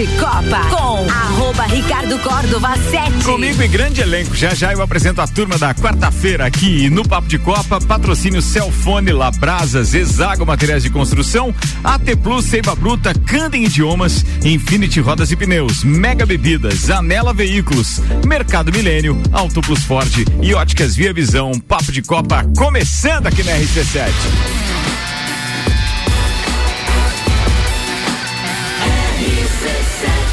de Copa com arroba Ricardo Córdova 7. Comigo e grande elenco. Já já eu apresento a turma da quarta-feira aqui no Papo de Copa. Patrocínio Celfone, Labrasa, Zezago Materiais de Construção, AT Plus, Seiva Bruta, Candem Idiomas, Infinity Rodas e Pneus, Mega Bebidas, Anela Veículos, Mercado Milênio, Auto Plus Ford e Óticas Via Visão. Papo de Copa começando aqui na RC7.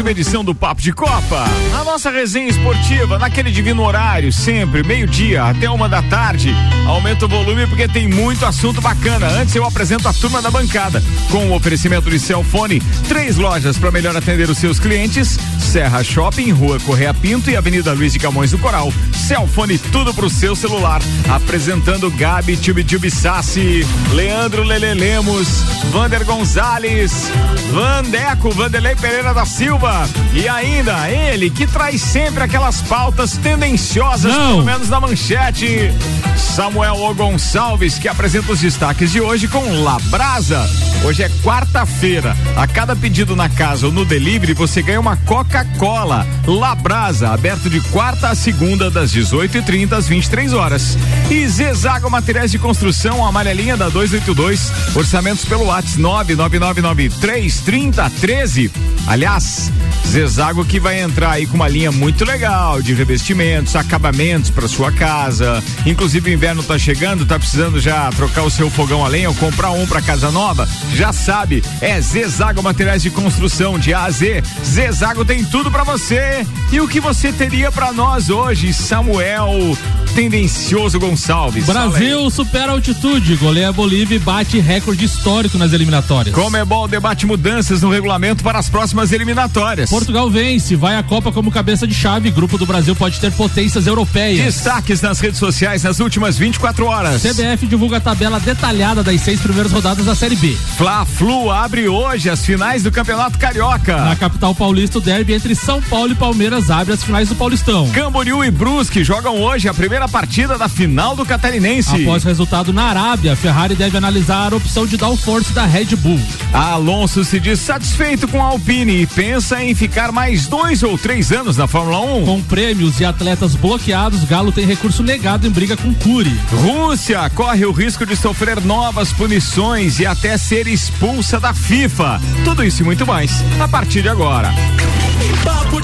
Uma edição do Papo de Copa. A nossa resenha esportiva, naquele divino horário, sempre, meio-dia até uma da tarde. Aumenta o volume porque tem muito assunto bacana. Antes eu apresento a turma da bancada. Com o oferecimento de Celfone, três lojas para melhor atender os seus clientes: Serra Shopping, Rua Correia Pinto e Avenida Luiz de Camões do Coral. Celfone, tudo pro seu celular. Apresentando Gabi Tube Sassi, Leandro Lele Lemos, Vander Gonzalez, Vandeco, Vanderlei Pereira da Silva. E ainda ele que traz sempre aquelas pautas tendenciosas, Não. pelo menos na manchete. Samuel O Gonçalves, que apresenta os destaques de hoje com Labrasa. Hoje é quarta-feira. A cada pedido na casa ou no delivery, você ganha uma Coca-Cola. Labrasa, aberto de quarta a segunda, das 18h30 às 23 horas. E Zezago Materiais de Construção, amarelinha da 282. Orçamentos pelo WhatsApp 999933013. Aliás, Zezago que vai entrar aí com uma linha muito legal de revestimentos, acabamentos para sua casa. Inclusive o inverno tá chegando, tá precisando já trocar o seu fogão a lenha ou comprar um para casa nova? Já sabe, é Zezago Materiais de Construção de A a Z. Zezago tem tudo para você. E o que você teria para nós hoje, Samuel Tendencioso Gonçalves? Brasil supera altitude, goleia Bolívia e bate recorde histórico nas eliminatórias. Comebol debate mudanças no regulamento para as próximas eliminatórias. Portugal vence, vai à Copa como cabeça de chave. Grupo do Brasil pode ter potências europeias. Destaques nas redes sociais nas últimas 24 horas. CBF divulga a tabela detalhada das seis primeiras rodadas da Série B. Fla-Flu abre hoje as finais do Campeonato Carioca. Na capital paulista, o derby entre São Paulo e Palmeiras abre as finais do Paulistão. Camboriú e Brusque jogam hoje a primeira partida da final do Catarinense. Após resultado na Arábia, Ferrari deve analisar a opção de downforce da Red Bull. Alonso se diz satisfeito com a Alpine e pensa em ficar ficar mais dois ou três anos na Fórmula 1. Com prêmios e atletas bloqueados, Galo tem recurso negado em briga com Cury. Rússia corre o risco de sofrer novas punições e até ser expulsa da FIFA. Tudo isso e muito mais a partir de agora.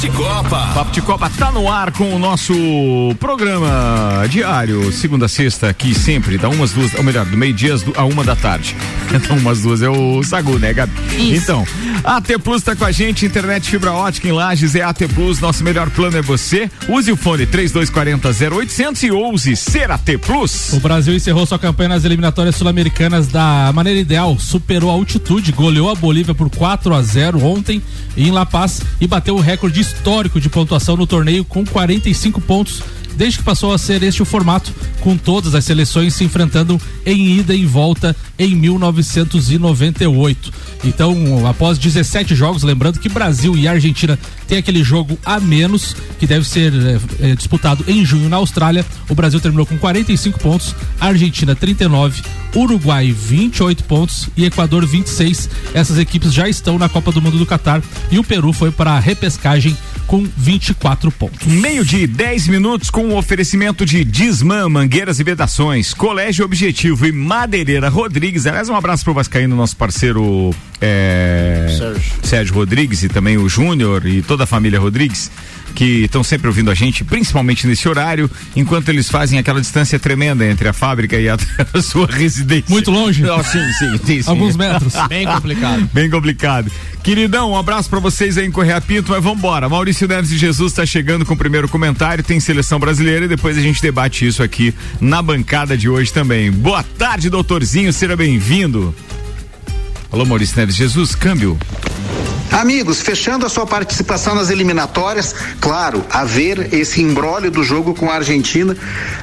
Papo de Copa. Papo de Copa tá no ar com o nosso programa diário, segunda a sexta, aqui sempre, da umas duas, ou melhor, do meio-dia a uma da tarde. Então, umas duas é o Sagu, né, Gabi? Isso. Então, AT Plus tá com a gente, internet fibra ótica em Lages é AT Plus, nosso melhor plano é você. Use o fone 3240 0800 e ouse ser AT Plus. O Brasil encerrou sua campanha nas eliminatórias sul-americanas da maneira ideal, superou a altitude, goleou a Bolívia por 4 a 0 ontem em La Paz e bateu o recorde histórico de pontuação no torneio com 45 pontos desde que passou a ser este o formato, com todas as seleções se enfrentando em ida e volta em 1998. Então, após 17 jogos, lembrando que Brasil e Argentina têm aquele jogo a menos, que deve ser é, disputado em junho na Austrália. O Brasil terminou com 45 pontos, Argentina 39, Uruguai 28 pontos e Equador 26. Essas equipes já estão na Copa do Mundo do Catar e o Peru foi para a repescagem com 24 pontos. Meio de 10 minutos com o oferecimento de Disman, Mangueiras e Vedações, Colégio Objetivo e Madeireira Rodrigues. Aliás, um abraço pro Vascaíno, nosso parceiro é, Sérgio. Sérgio Rodrigues e também o Júnior e toda a família Rodrigues que estão sempre ouvindo a gente, principalmente nesse horário, enquanto eles fazem aquela distância tremenda entre a fábrica e a, a sua residência. Muito longe? Oh, sim, sim, sim, sim. Alguns metros. Bem complicado. Bem complicado. Queridão, um abraço para vocês aí em Correia Pinto, mas vambora. Maurício Neves de Jesus está chegando com o primeiro comentário, tem seleção brasileira e depois a gente debate isso aqui na bancada de hoje também. Boa tarde, doutorzinho, seja bem-vindo. Alô, Maurício Neves Jesus, câmbio. Amigos, fechando a sua participação nas eliminatórias, claro, haver esse embrólio do jogo com a Argentina,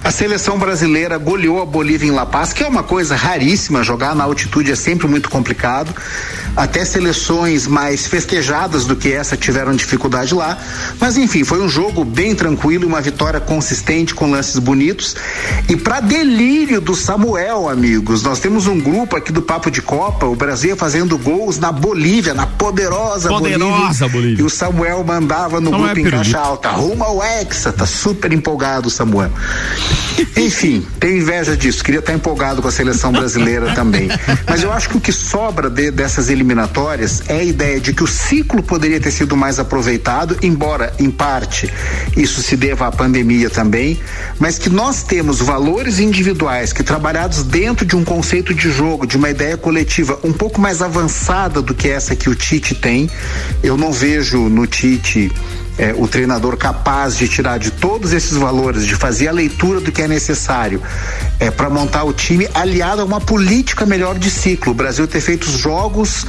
a seleção brasileira goleou a Bolívia em La Paz, que é uma coisa raríssima, jogar na altitude é sempre muito complicado. Até seleções mais festejadas do que essa tiveram dificuldade lá, mas enfim, foi um jogo bem tranquilo, uma vitória consistente com lances bonitos. E para delírio do Samuel, amigos, nós temos um grupo aqui do Papo de Copa, o Brasil fazendo gols na Bolívia, na poderosa, poderosa Bolívia. Bolívia. E o Samuel mandava no Não grupo é em caixa alta, rumo ao Hexa, tá super empolgado o Samuel. Enfim, tenho inveja disso, queria estar empolgado com a seleção brasileira também. Mas eu acho que o que sobra de, dessas eliminatórias é a ideia de que o ciclo poderia ter sido mais aproveitado, embora em parte isso se deva à pandemia também, mas que nós temos valores individuais que trabalhados dentro de um conceito de jogo, de uma ideia coletiva um pouco mais avançada do que essa que o Tite tem. Eu não vejo no Tite é, o treinador capaz de tirar de todos esses valores, de fazer a leitura do que é necessário é, para montar o time, aliado a uma política melhor de ciclo. O Brasil ter feito os jogos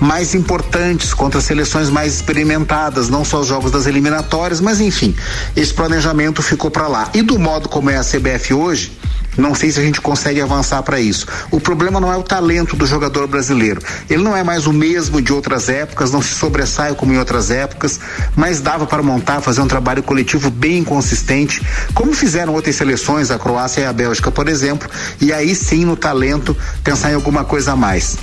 mais importantes contra seleções mais experimentadas, não só os jogos das eliminatórias, mas enfim, esse planejamento ficou para lá. E do modo como é a CBF hoje, não sei se a gente consegue avançar para isso. O problema não é o talento do jogador brasileiro. Ele não é mais o mesmo de outras épocas, não se sobressai como em outras épocas, mas dava para montar, fazer um trabalho coletivo bem consistente, como fizeram outras seleções, a Croácia e a Bélgica, por exemplo, e aí sim no talento pensar em alguma coisa a mais.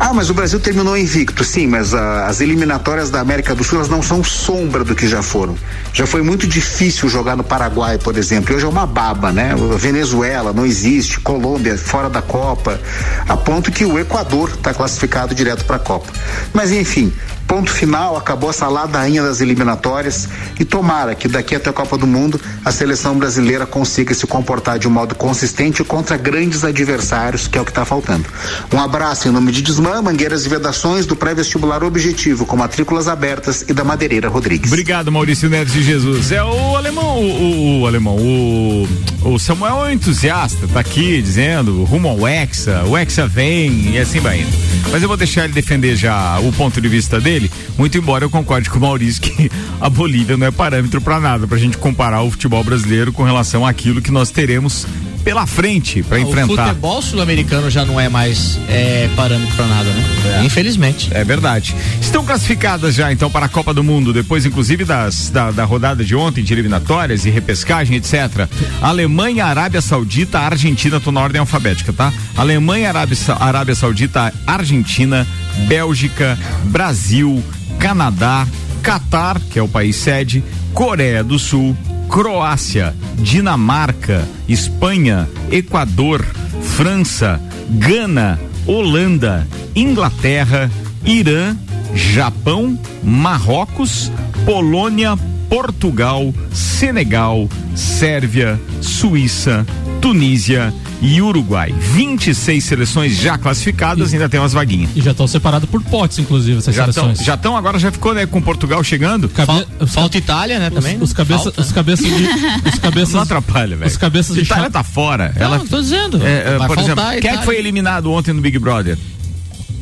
Ah, mas o Brasil terminou invicto, sim, mas ah, as eliminatórias da América do Sul elas não são sombra do que já foram. Já foi muito difícil jogar no Paraguai, por exemplo. Hoje é uma baba, né? Venezuela não existe, Colômbia fora da Copa, a ponto que o Equador está classificado direto para a Copa. Mas enfim, Ponto final, acabou essa ladainha das eliminatórias e tomara que daqui até a Copa do Mundo a seleção brasileira consiga se comportar de um modo consistente contra grandes adversários, que é o que está faltando. Um abraço em nome de Desmã, Mangueiras e Vedações do pré-vestibular Objetivo, com matrículas abertas e da Madeireira Rodrigues. Obrigado, Maurício Neves de Jesus. É o alemão, o, o, o alemão, o, o Samuel é um entusiasta, tá aqui dizendo rumo ao Hexa, o Hexa vem e assim vai indo. Mas eu vou deixar ele defender já o ponto de vista dele. Muito embora eu concorde com o Maurício que a Bolívia não é parâmetro para nada, para a gente comparar o futebol brasileiro com relação àquilo que nós teremos pela frente para ah, enfrentar. O futebol sul-americano já não é mais é, parâmetro para nada, né? É. Infelizmente. É verdade. Estão classificadas já então para a Copa do Mundo, depois inclusive das, da, da rodada de ontem de eliminatórias e repescagem, etc. Alemanha, Arábia Saudita, Argentina, tô na ordem alfabética, tá? Alemanha, Arábia, Arábia Saudita, Argentina, Bélgica, Brasil, Canadá, Catar, que é o país sede, Coreia do Sul, Croácia, Dinamarca, Espanha, Equador, França, Gana, Holanda, Inglaterra, Irã, Japão, Marrocos, Polônia, Portugal, Senegal, Sérvia, Suíça, Tunísia, e Uruguai. 26 seleções já classificadas, e, ainda tem umas vaguinhas. E já estão separadas por potes, inclusive, essas já seleções. Tão, já estão, agora já ficou, né, com Portugal chegando. Cabe, falta Itália, né, também. Os, os cabeças, os cabeças de, os cabeças Não atrapalha, velho. Os cabeças de Itália tá fora. Não, Ela tô dizendo. É, é, por exemplo, quem é que foi eliminado ontem no Big Brother?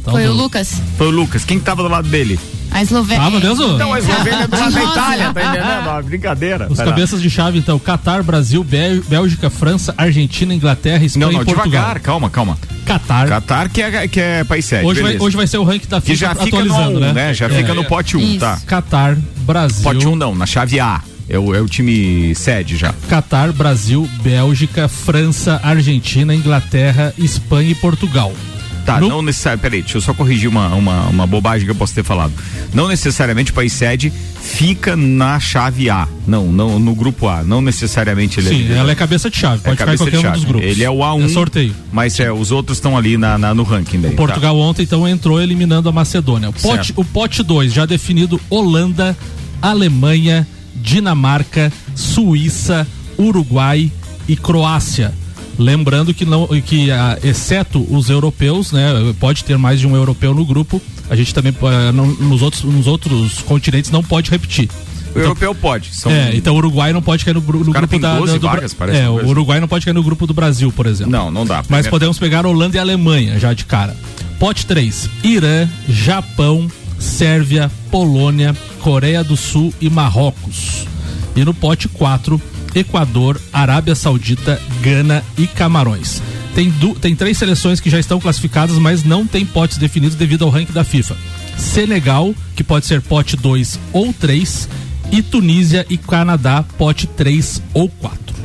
Foi o Lucas. Foi o Lucas. Quem que tava do lado dele? A Eslovênia. Ah, mesmo? Então, a Eslovênia é do lado da Itália, tá entendendo? Ó, brincadeira. Os cabeças de chave, então, Catar, Brasil, Bélgica, França, Argentina, Inglaterra, Espanha não, não, e Portugal. devagar, calma, calma. Catar. Catar, que é, que é país sede. Hoje vai, hoje vai ser o ranking da FIFA que já fica atualizando, no, né? né? Já é. fica no pote 1, um, tá? Catar, Brasil. Pote 1 um não, na chave A. É o, é o time sede já. Catar, Brasil, Bélgica, França, Argentina, Inglaterra, Espanha e Portugal. Tá, no... não necessariamente. Peraí, deixa eu só corrigir uma, uma, uma bobagem que eu posso ter falado. Não necessariamente o país sede fica na chave A. Não, não no grupo A. Não necessariamente ele é Sim, é ela é cabeça de chave. Pode é ficar em qualquer um dos grupos. Ele é o A1. É sorteio. Mas é, os outros estão ali na, na, no ranking daí. O Portugal tá. ontem então entrou eliminando a Macedônia. O pote, o pote 2 já definido Holanda, Alemanha, Dinamarca, Suíça, Uruguai e Croácia. Lembrando que não, que ah, exceto os europeus, né, pode ter mais de um europeu no grupo. A gente também ah, não, nos outros nos outros continentes não pode repetir. O então, europeu pode. São... É, então o Uruguai não pode cair no, no grupo da, do, vagas, parece É, o Uruguai não pode cair no grupo do Brasil, por exemplo. Não, não dá. Mas podemos pegar Holanda e Alemanha já de cara. Pote 3: Irã, Japão, Sérvia, Polônia, Coreia do Sul e Marrocos. E no pote 4, Equador, Arábia Saudita, Gana e Camarões. Tem, du, tem três seleções que já estão classificadas, mas não tem potes definidos devido ao ranking da FIFA. Senegal, que pode ser pote 2 ou 3, e Tunísia e Canadá, pote 3 ou 4.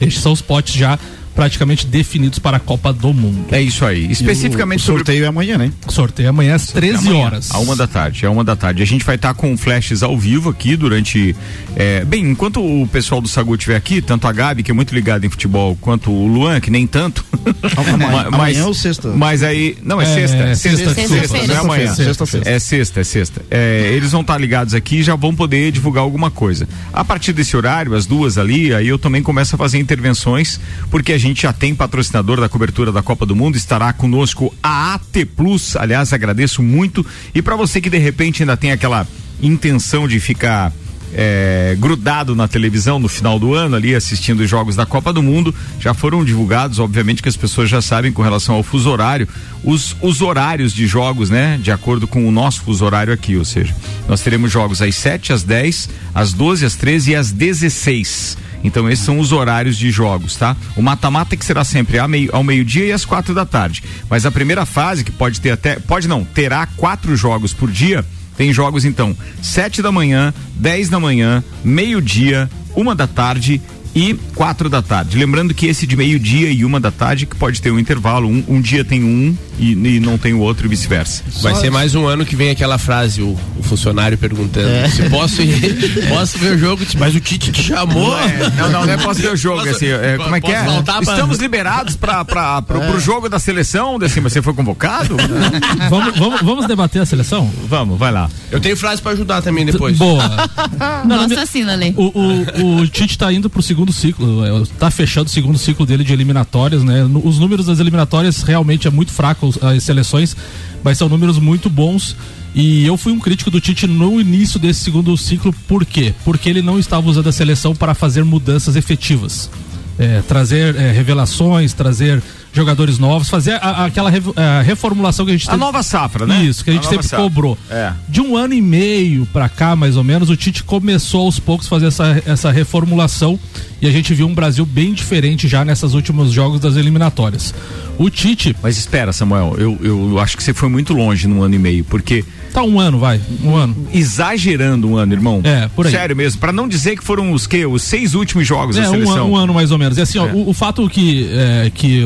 Estes são os potes já praticamente definidos para a Copa do Mundo. É isso aí. Especificamente o, o sorteio sobre... é amanhã, né? Sorteio é amanhã às 13 amanhã, horas. A uma da tarde, é uma da tarde. A gente vai estar tá com flashes ao vivo aqui durante. É, bem, enquanto o pessoal do Sagu estiver aqui, tanto a Gabi, que é muito ligada em futebol, quanto o Luan, que nem tanto. Amanhã, mas, amanhã ou sexta? Mas aí. Não, é, é sexta. É sexta, sexta, sexta, sexta, não é amanhã. Sexta, sexta. É sexta, é sexta. É, eles vão estar tá ligados aqui e já vão poder divulgar alguma coisa. A partir desse horário, as duas ali, aí eu também começo a fazer intervenções, porque a gente já tem patrocinador da cobertura da Copa do Mundo, estará conosco a AT Plus. Aliás, agradeço muito. E para você que de repente ainda tem aquela intenção de ficar é, grudado na televisão no final do ano, ali assistindo os jogos da Copa do Mundo. Já foram divulgados, obviamente que as pessoas já sabem com relação ao fuso horário, os, os horários de jogos, né? De acordo com o nosso fuso horário aqui, ou seja, nós teremos jogos às 7, às 10, às 12, às 13 e às 16. Então esses são os horários de jogos, tá? O mata-mata que será sempre ao meio-dia meio e às quatro da tarde. Mas a primeira fase, que pode ter até. Pode não, terá quatro jogos por dia. Tem jogos então, sete da manhã, dez da manhã, meio-dia, uma da tarde e quatro da tarde. Lembrando que esse de meio-dia e uma da tarde, que pode ter um intervalo, um, um dia tem um e, e, não tem o outro e vice-versa. Vai ser mais um ano que vem aquela frase, o, o funcionário perguntando é. se posso ir, posso ver o jogo, mas o Tite te chamou. Não, é, não, não, não é posso ver o jogo, posso, assim, é, como é que é? Estamos liberados para pra, é. pro jogo da seleção, Decima, você foi convocado? vamos, vamos, vamos debater a seleção? Vamos, vai lá. Eu tenho frase para ajudar também depois. Boa. não, Nossa, assim, Lele. O, o, o Tite tá indo pro segundo segundo ciclo, é, tá fechando o segundo ciclo dele de eliminatórias, né? Os números das eliminatórias realmente é muito fraco as seleções, mas são números muito bons. E eu fui um crítico do Tite no início desse segundo ciclo, por quê? Porque ele não estava usando a seleção para fazer mudanças efetivas. É, trazer é, revelações, trazer jogadores novos, fazer a, aquela re, a reformulação que a gente A nova safra, né? Isso, que a gente a sempre safra. cobrou. É. De um ano e meio para cá, mais ou menos, o Tite começou aos poucos a fazer essa, essa reformulação e a gente viu um Brasil bem diferente já nesses últimos jogos das eliminatórias. O Tite. Mas espera, Samuel, eu, eu acho que você foi muito longe num ano e meio, porque. Tá um ano, vai. Um ano. Exagerando um ano, irmão. É, por aí. Sério mesmo, para não dizer que foram os que? Os seis últimos jogos é, da seleção. Um, ano, um ano mais ou menos. E assim, é. ó, o, o, fato que, é, que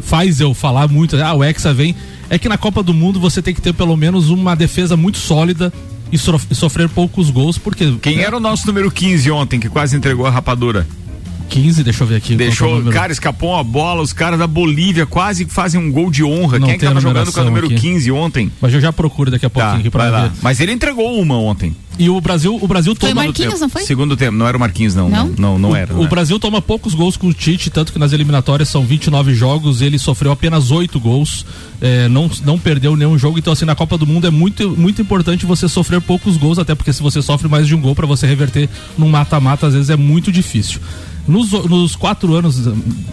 faz eu falar muito, ah, o Hexa vem, é que na Copa do Mundo você tem que ter pelo menos uma defesa muito sólida e, sofrer poucos gols, porque. Quem né? era o nosso número 15 ontem, que quase entregou a rapadura? 15, deixa eu ver aqui. Deixou, é cara, escapou uma bola, os caras da Bolívia quase fazem um gol de honra. Não Quem é que tava jogando com o número aqui. 15 ontem? Mas eu já procuro daqui a pouquinho tá, aqui pra ver. Mas ele entregou uma ontem. E o Brasil, o Brasil foi toma. Marquinhos, tempo. não foi? Segundo tempo, não era o Marquinhos, não. Não, não, não, o, era. Não o era. Brasil toma poucos gols com o Tite, tanto que nas eliminatórias são 29 jogos, ele sofreu apenas 8 gols, é, não, não perdeu nenhum jogo. Então, assim, na Copa do Mundo é muito, muito importante você sofrer poucos gols, até porque se você sofre mais de um gol para você reverter num mata-mata, às vezes é muito difícil. Nos, nos quatro anos,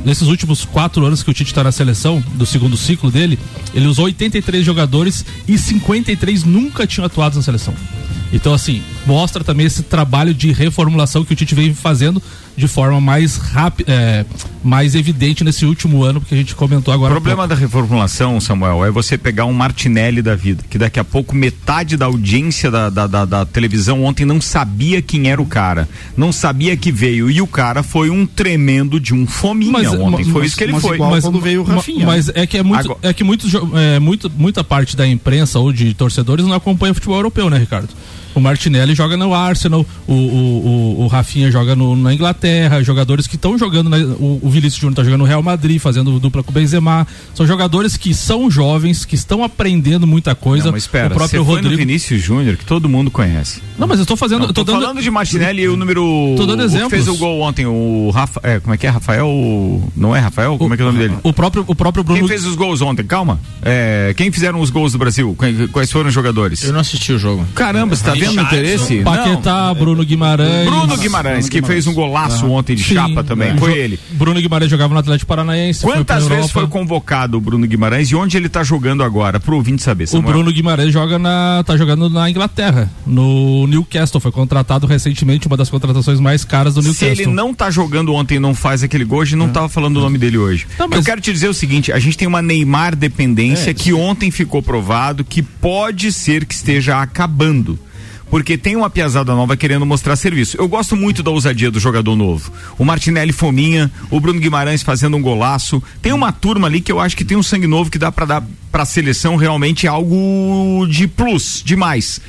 nesses últimos quatro anos que o Tite está na seleção, do segundo ciclo dele, ele usou 83 jogadores e 53 nunca tinham atuado na seleção. Então, assim, mostra também esse trabalho de reformulação que o Tite vem fazendo de forma mais rápida, é, mais evidente nesse último ano, porque a gente comentou agora. O problema da reformulação, Samuel, é você pegar um Martinelli da vida, que daqui a pouco metade da audiência da, da, da, da televisão ontem não sabia quem era o cara, não sabia que veio, e o cara foi um tremendo de um fominha mas, ontem, mas, foi isso que ele foi. Mas quando veio o Rafinha. Mas é que é muito, agora, é que muitos, é, muito, muita parte da imprensa ou de torcedores não acompanha o futebol europeu, né, Ricardo? O Martinelli joga no Arsenal, o, o, o, o Rafinha joga no, na Inglaterra, jogadores que estão jogando, na, o, o Vinícius Júnior está jogando no Real Madrid, fazendo dupla com o Benzema. São jogadores que são jovens, que estão aprendendo muita coisa. Não, mas espera, o próprio Rodrigo... no Vinícius Júnior, que todo mundo conhece. Não, mas eu estou fazendo. Não, tô, tô dando... falando de Martinelli e o número. Tô dando exemplos. fez o gol ontem, o Rafa. É, como é que é? Rafael. Não é Rafael? Como é que é o nome dele? O próprio, o próprio Bruno. Quem fez os gols ontem? Calma. É, quem fizeram os gols do Brasil? Quais foram os jogadores? Eu não assisti o jogo. Caramba, você tá vendo? Tendo interesse? Paquetá, Bruno Guimarães. Bruno Guimarães, que fez um golaço ah. ontem de Sim, chapa também. É. Foi ele. Bruno Guimarães jogava no Atlético Paranaense. Quantas foi vezes foi convocado o Bruno Guimarães e onde ele está jogando agora? Pro ouvinte saber. Samuel. O Bruno Guimarães joga na, tá jogando na Inglaterra, no Newcastle. Foi contratado recentemente, uma das contratações mais caras do Newcastle. Se ele não tá jogando ontem e não faz aquele gol, a gente não é. tava falando o nome dele hoje. Tá, mas... Eu quero te dizer o seguinte: a gente tem uma Neymar dependência é, que ontem ficou provado que pode ser que esteja acabando porque tem uma piazada nova querendo mostrar serviço. Eu gosto muito da ousadia do jogador novo. O Martinelli Fominha, o Bruno Guimarães fazendo um golaço. Tem uma turma ali que eu acho que tem um sangue novo que dá para dar para a seleção realmente algo de plus, demais.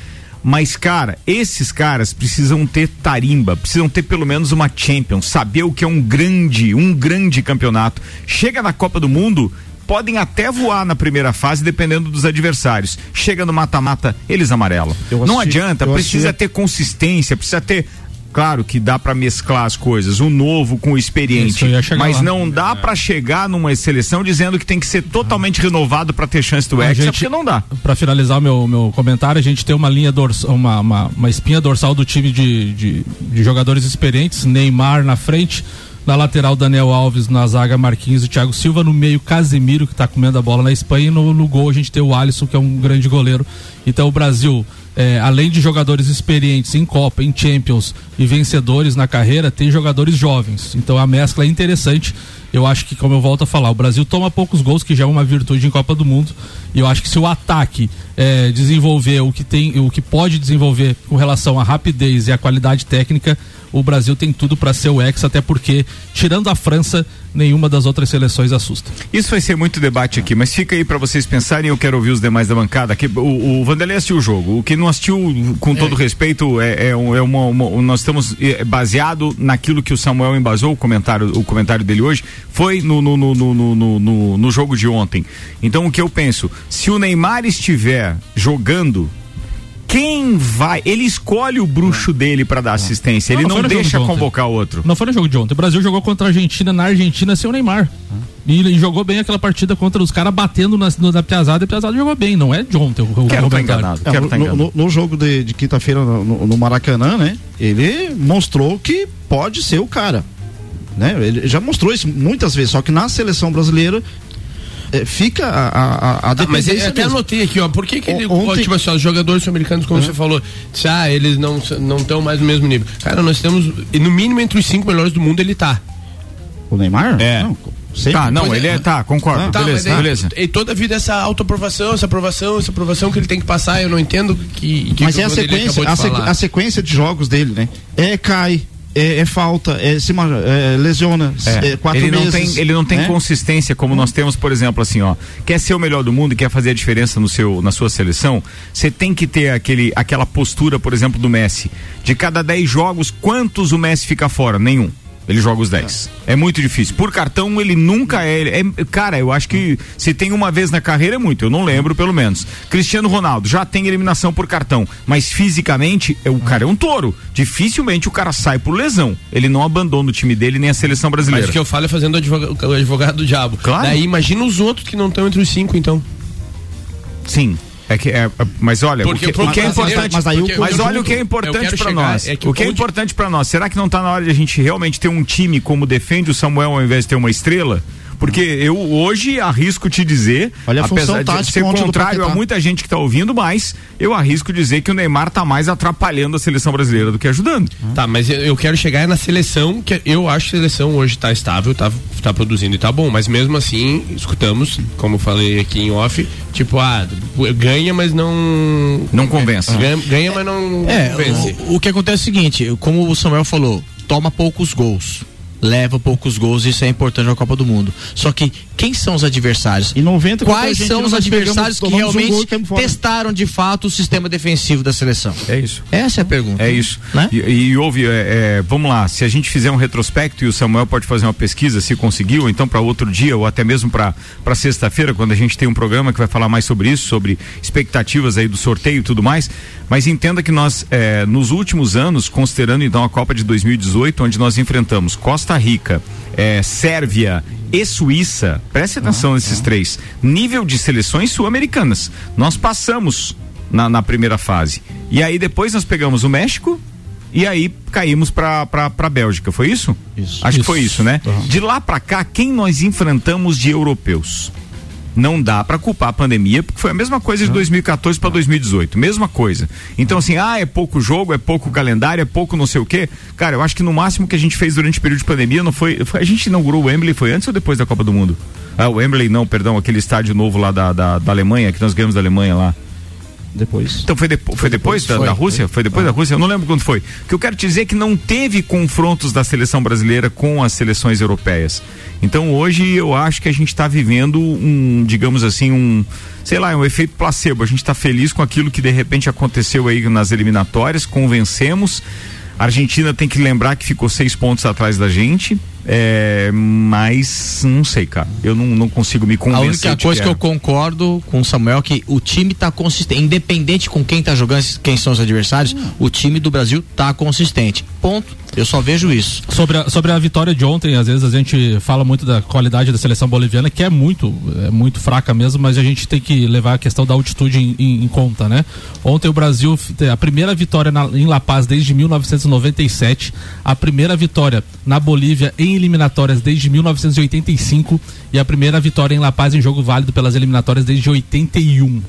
Mas, cara, esses caras precisam ter tarimba, precisam ter pelo menos uma Champions, saber o que é um grande, um grande campeonato. Chega na Copa do Mundo, podem até voar na primeira fase, dependendo dos adversários. Chega no mata-mata, eles amarelam. Não adianta, precisa ter consistência, precisa ter claro que dá para mesclar as coisas, o novo com o experiente, mas lá. não dá é. para chegar numa seleção dizendo que tem que ser totalmente renovado para ter chance do Hexa, porque não dá. Para finalizar o meu, meu comentário, a gente tem uma linha dorsal, uma, uma, uma espinha dorsal do time de, de, de jogadores experientes, Neymar na frente, na lateral, Daniel Alves. Na zaga, Marquinhos e Thiago Silva. No meio, Casemiro, que está comendo a bola na Espanha. E no, no gol, a gente tem o Alisson, que é um grande goleiro. Então, o Brasil, é, além de jogadores experientes em Copa, em Champions e vencedores na carreira, tem jogadores jovens. Então, a mescla é interessante. Eu acho que, como eu volto a falar, o Brasil toma poucos gols, que já é uma virtude em Copa do Mundo. E eu acho que se o ataque é, desenvolver o que tem, o que pode desenvolver com relação à rapidez e à qualidade técnica, o Brasil tem tudo para ser o ex, até porque, tirando a França, nenhuma das outras seleções assusta. Isso vai ser muito debate aqui, mas fica aí para vocês pensarem. Eu quero ouvir os demais da bancada. Aqui, o, o Vanderlei assistiu o jogo. O que não assistiu, com todo é. respeito, é, é, um, é uma, uma, Nós estamos é, baseado naquilo que o Samuel embasou, o comentário, o comentário dele hoje, foi no, no, no, no, no, no, no jogo de ontem. Então, o que eu penso, se o Neymar estiver jogando quem vai. Ele escolhe o bruxo dele para dar assistência. Não, ele não, não deixa convocar outro. Não foi no jogo de ontem. O Brasil jogou contra a Argentina na Argentina sem o Neymar. E ele jogou bem aquela partida contra os caras batendo na, na Piazada e a Piazada jogou bem, não é de ontem o, Quero estar tá enganado. É, Quero tá no, no, no, jogo de, de quinta-feira no, no, Maracanã, né? Ele mostrou que pode ser o cara. Né? Ele já mostrou isso muitas vezes, só que na seleção brasileira fica a, a, a tá, Mas eu até anotei aqui, ó. Por que, que ele, ontem... tipo assim, os jogadores americanos, como é. você falou, disse, ah, eles não estão mais no mesmo nível. Cara, nós temos, no mínimo, entre os cinco melhores do mundo, ele tá. O Neymar? É. Não, Sempre. Tá, não, ele é, é, tá, concordo. tá, beleza, beleza. E toda a vida essa autoaprovação, essa aprovação, essa aprovação que ele tem que passar, eu não entendo que. que mas é a sequência, a, sequ, a, sequência de jogos dele, né? É, cai, é, é, falta, é, se é, lesiona, é. é. quatro ele não meses. Tem, ele não tem né? consistência como nós temos, por exemplo, assim, ó. Quer ser o melhor do mundo e quer fazer a diferença no seu, na sua seleção, você tem que ter aquele, aquela postura, por exemplo, do Messi. De cada dez jogos, quantos o Messi fica fora? Nenhum. Ele joga os 10. É. é. muito difícil. Por cartão, ele nunca é, é, Cara, eu acho que se tem uma vez na carreira é muito. Eu não lembro, pelo menos. Cristiano Ronaldo já tem eliminação por cartão. Mas fisicamente, é, o cara é um touro. Dificilmente o cara sai por lesão. Ele não abandona o time dele nem a seleção brasileira. Mas o que eu falo é fazendo o advogado, o advogado do diabo. Claro. Daí imagina os outros que não estão entre os cinco, então. Sim. É que é, mas olha, porque, o que, o que é importante, mas, aí porque, mas olha o que é importante para nós. É o que é importante para nós. Será que não está na hora de a gente realmente ter um time como defende o Samuel ao invés de ter uma estrela? Porque eu hoje arrisco te dizer, Olha apesar de ser contrário a muita gente que está ouvindo, mas eu arrisco dizer que o Neymar está mais atrapalhando a seleção brasileira do que ajudando. Tá, mas eu, eu quero chegar na seleção, que eu acho que a seleção hoje está estável, está tá produzindo e está bom, mas mesmo assim, escutamos, como eu falei aqui em off, tipo, ah, ganha, mas não. Não convence. Ganha, ganha mas não é, convence. O, o que acontece é o seguinte, como o Samuel falou, toma poucos gols leva poucos gols, isso é importante na Copa do Mundo. Só que quem são os adversários? E 90 Quais são os adversários que realmente um gol, testaram de fato o sistema defensivo da seleção? É isso. Essa é a pergunta. É isso. Né? E, e houve, é, é, vamos lá, se a gente fizer um retrospecto e o Samuel pode fazer uma pesquisa, se conseguiu, ou então para outro dia, ou até mesmo para sexta-feira, quando a gente tem um programa que vai falar mais sobre isso, sobre expectativas aí do sorteio e tudo mais. Mas entenda que nós, é, nos últimos anos, considerando então a Copa de 2018, onde nós enfrentamos Costa Rica, é, Sérvia e Suíça, preste atenção nesses três, nível de seleções sul-americanas. Nós passamos na, na primeira fase. E aí depois nós pegamos o México, e aí caímos para para Bélgica, foi isso? Isso. Acho Isso. que foi isso, né? Uhum. De lá para cá, quem nós enfrentamos de europeus? Não dá para culpar a pandemia, porque foi a mesma coisa de 2014 para 2018, mesma coisa. Então assim, ah, é pouco jogo, é pouco calendário, é pouco não sei o quê. Cara, eu acho que no máximo que a gente fez durante o período de pandemia não foi, foi a gente inaugurou o Wembley foi antes ou depois da Copa do Mundo? Ah, o Wembley não, perdão, aquele estádio novo lá da, da, da Alemanha, que nós ganhamos da Alemanha lá. Depois. Então foi, depo foi depois, da, foi, da Rússia? Foi, depois da Rússia? Eu não lembro quando foi. O que eu quero te dizer é que não teve confrontos da seleção brasileira com as seleções europeias. Então hoje eu acho que a gente está vivendo um, digamos assim, um, sei lá, um efeito placebo. A gente está feliz com aquilo que de repente aconteceu aí nas eliminatórias, convencemos. A Argentina tem que lembrar que ficou seis pontos atrás da gente. É, mas não sei, cara. Eu não, não consigo me A convencer. única de coisa que é. eu concordo com o Samuel é que o time tá consistente, independente com quem tá jogando, quem são os adversários, o time do Brasil tá consistente. Ponto. Eu só vejo isso. Sobre a, sobre a vitória de ontem, às vezes a gente fala muito da qualidade da seleção boliviana, que é muito, é muito fraca mesmo, mas a gente tem que levar a questão da altitude em, em- em conta, né? Ontem o Brasil, f- a primeira vitória na- em La Paz desde 1997, a primeira vitória na Bolívia em eliminatórias desde 1985 e a primeira vitória em La Paz em jogo válido pelas eliminatórias desde 81.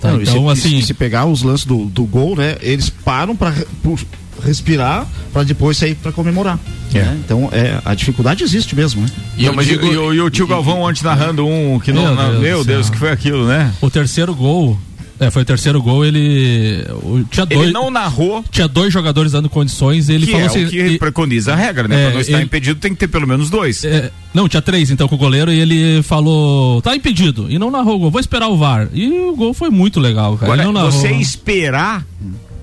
Tá, Não, então, se, assim. e se pegar os lances do, do gol, né? Eles param para respirar para depois sair para comemorar. É. né? Então é, a dificuldade existe mesmo, né? E, mas e- e o- e o tio Galvão ontem narrando um que não. Meu não- Deus Meu Deus, que foi aquilo, né? O terceiro gol. É, foi o terceiro gol, ele. o- tinha dois. Ele não narrou. Tinha dois jogadores dando condições, ele que falou é assim. o que e- preconiza a regra, né? É, pra não estar ele- impedido tem que ter pelo menos dois. é, não, tinha três então com o goleiro e ele falou, tá impedido. E não narrou o gol, vou esperar o VAR. E o gol foi muito legal, cara. Agora, ele não narrou. você esperar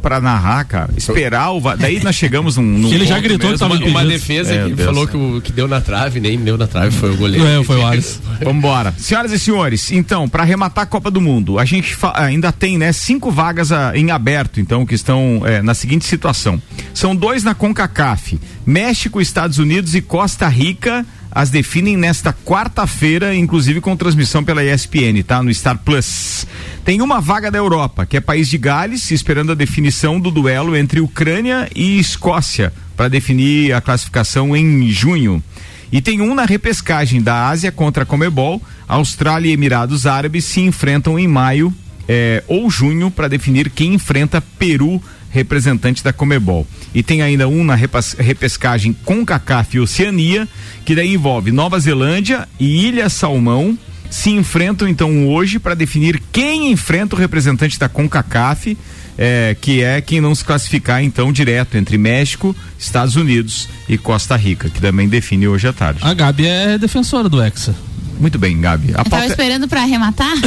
pra narrar, cara, esperar o. Daí nós chegamos num. num Ele já gritou que mesmo. tava Uma, uma defesa É, que Deus. falou que o que deu na trave, nem deu na trave, foi o goleiro. É, foi o Alisson. Vambora. Senhoras e senhores, então, para arrematar a Copa do Mundo, a gente ainda tem, né, cinco vagas ah, em aberto, então, que estão eh, na seguinte situação. São dois na CONCACAF. México, Estados Unidos e Costa Rica as definem nesta quarta-feira, inclusive com transmissão pela ESPN, tá? No Star Plus. Tem uma vaga da Europa, que é país de Gales, esperando a definição do duelo entre Ucrânia e Escócia, para definir a classificação em junho. E tem um na repescagem da Ásia contra a Comebol. Austrália e Emirados Árabes se enfrentam em maio eh, ou junho para definir quem enfrenta Peru, representante da Comebol. E tem ainda um na repescagem com CACAF e Oceania, que daí envolve Nova Zelândia e Ilha Salmão. Se enfrentam então hoje para definir quem enfrenta o representante da CONCACAF, eh, que é quem não se classificar então direto entre México, Estados Unidos e Costa Rica, que também define hoje à tarde. A Gabi é defensora do Hexa. Muito bem, Gabi. A Eu tava pauta... esperando pra arrematar.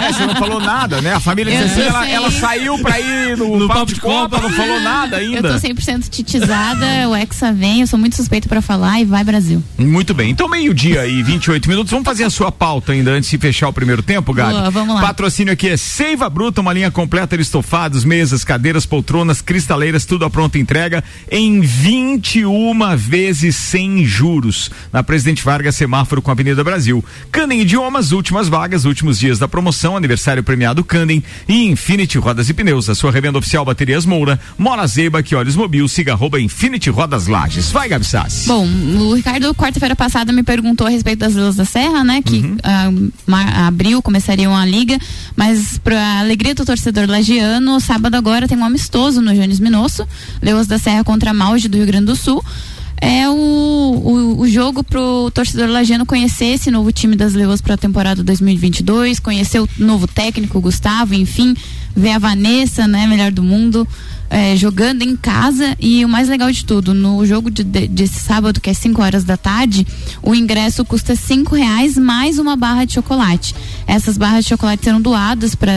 É, você não falou nada, né? A família assim, não ela, ela saiu pra ir no, No papo papo de de Copa, Copa. não falou nada Eu tô ainda. 100% titizada, o Hexa vem, eu sou muito suspeito pra falar e vai Brasil. Muito bem. Então, meio-dia e 28 minutos. Vamos fazer a sua pauta ainda antes de fechar o primeiro tempo, Gabi? Boa, vamos lá. Patrocínio aqui é Seiva Bruta, uma linha completa de estofados, mesas, cadeiras, poltronas, cristaleiras, tudo à pronta entrega em 21 vezes sem juros. Na Presidente Vargas, semáforo com a Avenida Brasil. Candem Idiomas, últimas vagas, últimos dias da promoção, aniversário premiado Candem e Infinity Rodas e Pneus, a sua revenda oficial Baterias Moura, Mola Zeiba, que olhos mobil, siga arroba Infinity Rodas Lages. Vai, Gabi Sassi. Bom, o Ricardo, quarta-feira passada, me perguntou a respeito das Vilas da Serra, né? Que Uhum. ah, abril começariam a liga, mas pra alegria do torcedor lagiano, sábado agora tem um amistoso no Jones Minosso, Leões da Serra contra Maude do Rio Grande do Sul. É o, o, o jogo pro torcedor lagiano conhecer esse novo time das Leões para a temporada 2022, conhecer o novo técnico, Gustavo, enfim, ver a Vanessa, né, melhor do mundo, é, jogando em casa e o mais legal de tudo, no jogo de, de- desse sábado, que é 5 horas da tarde, o ingresso custa cinco reais mais uma barra de chocolate. Essas barras de chocolate serão doadas para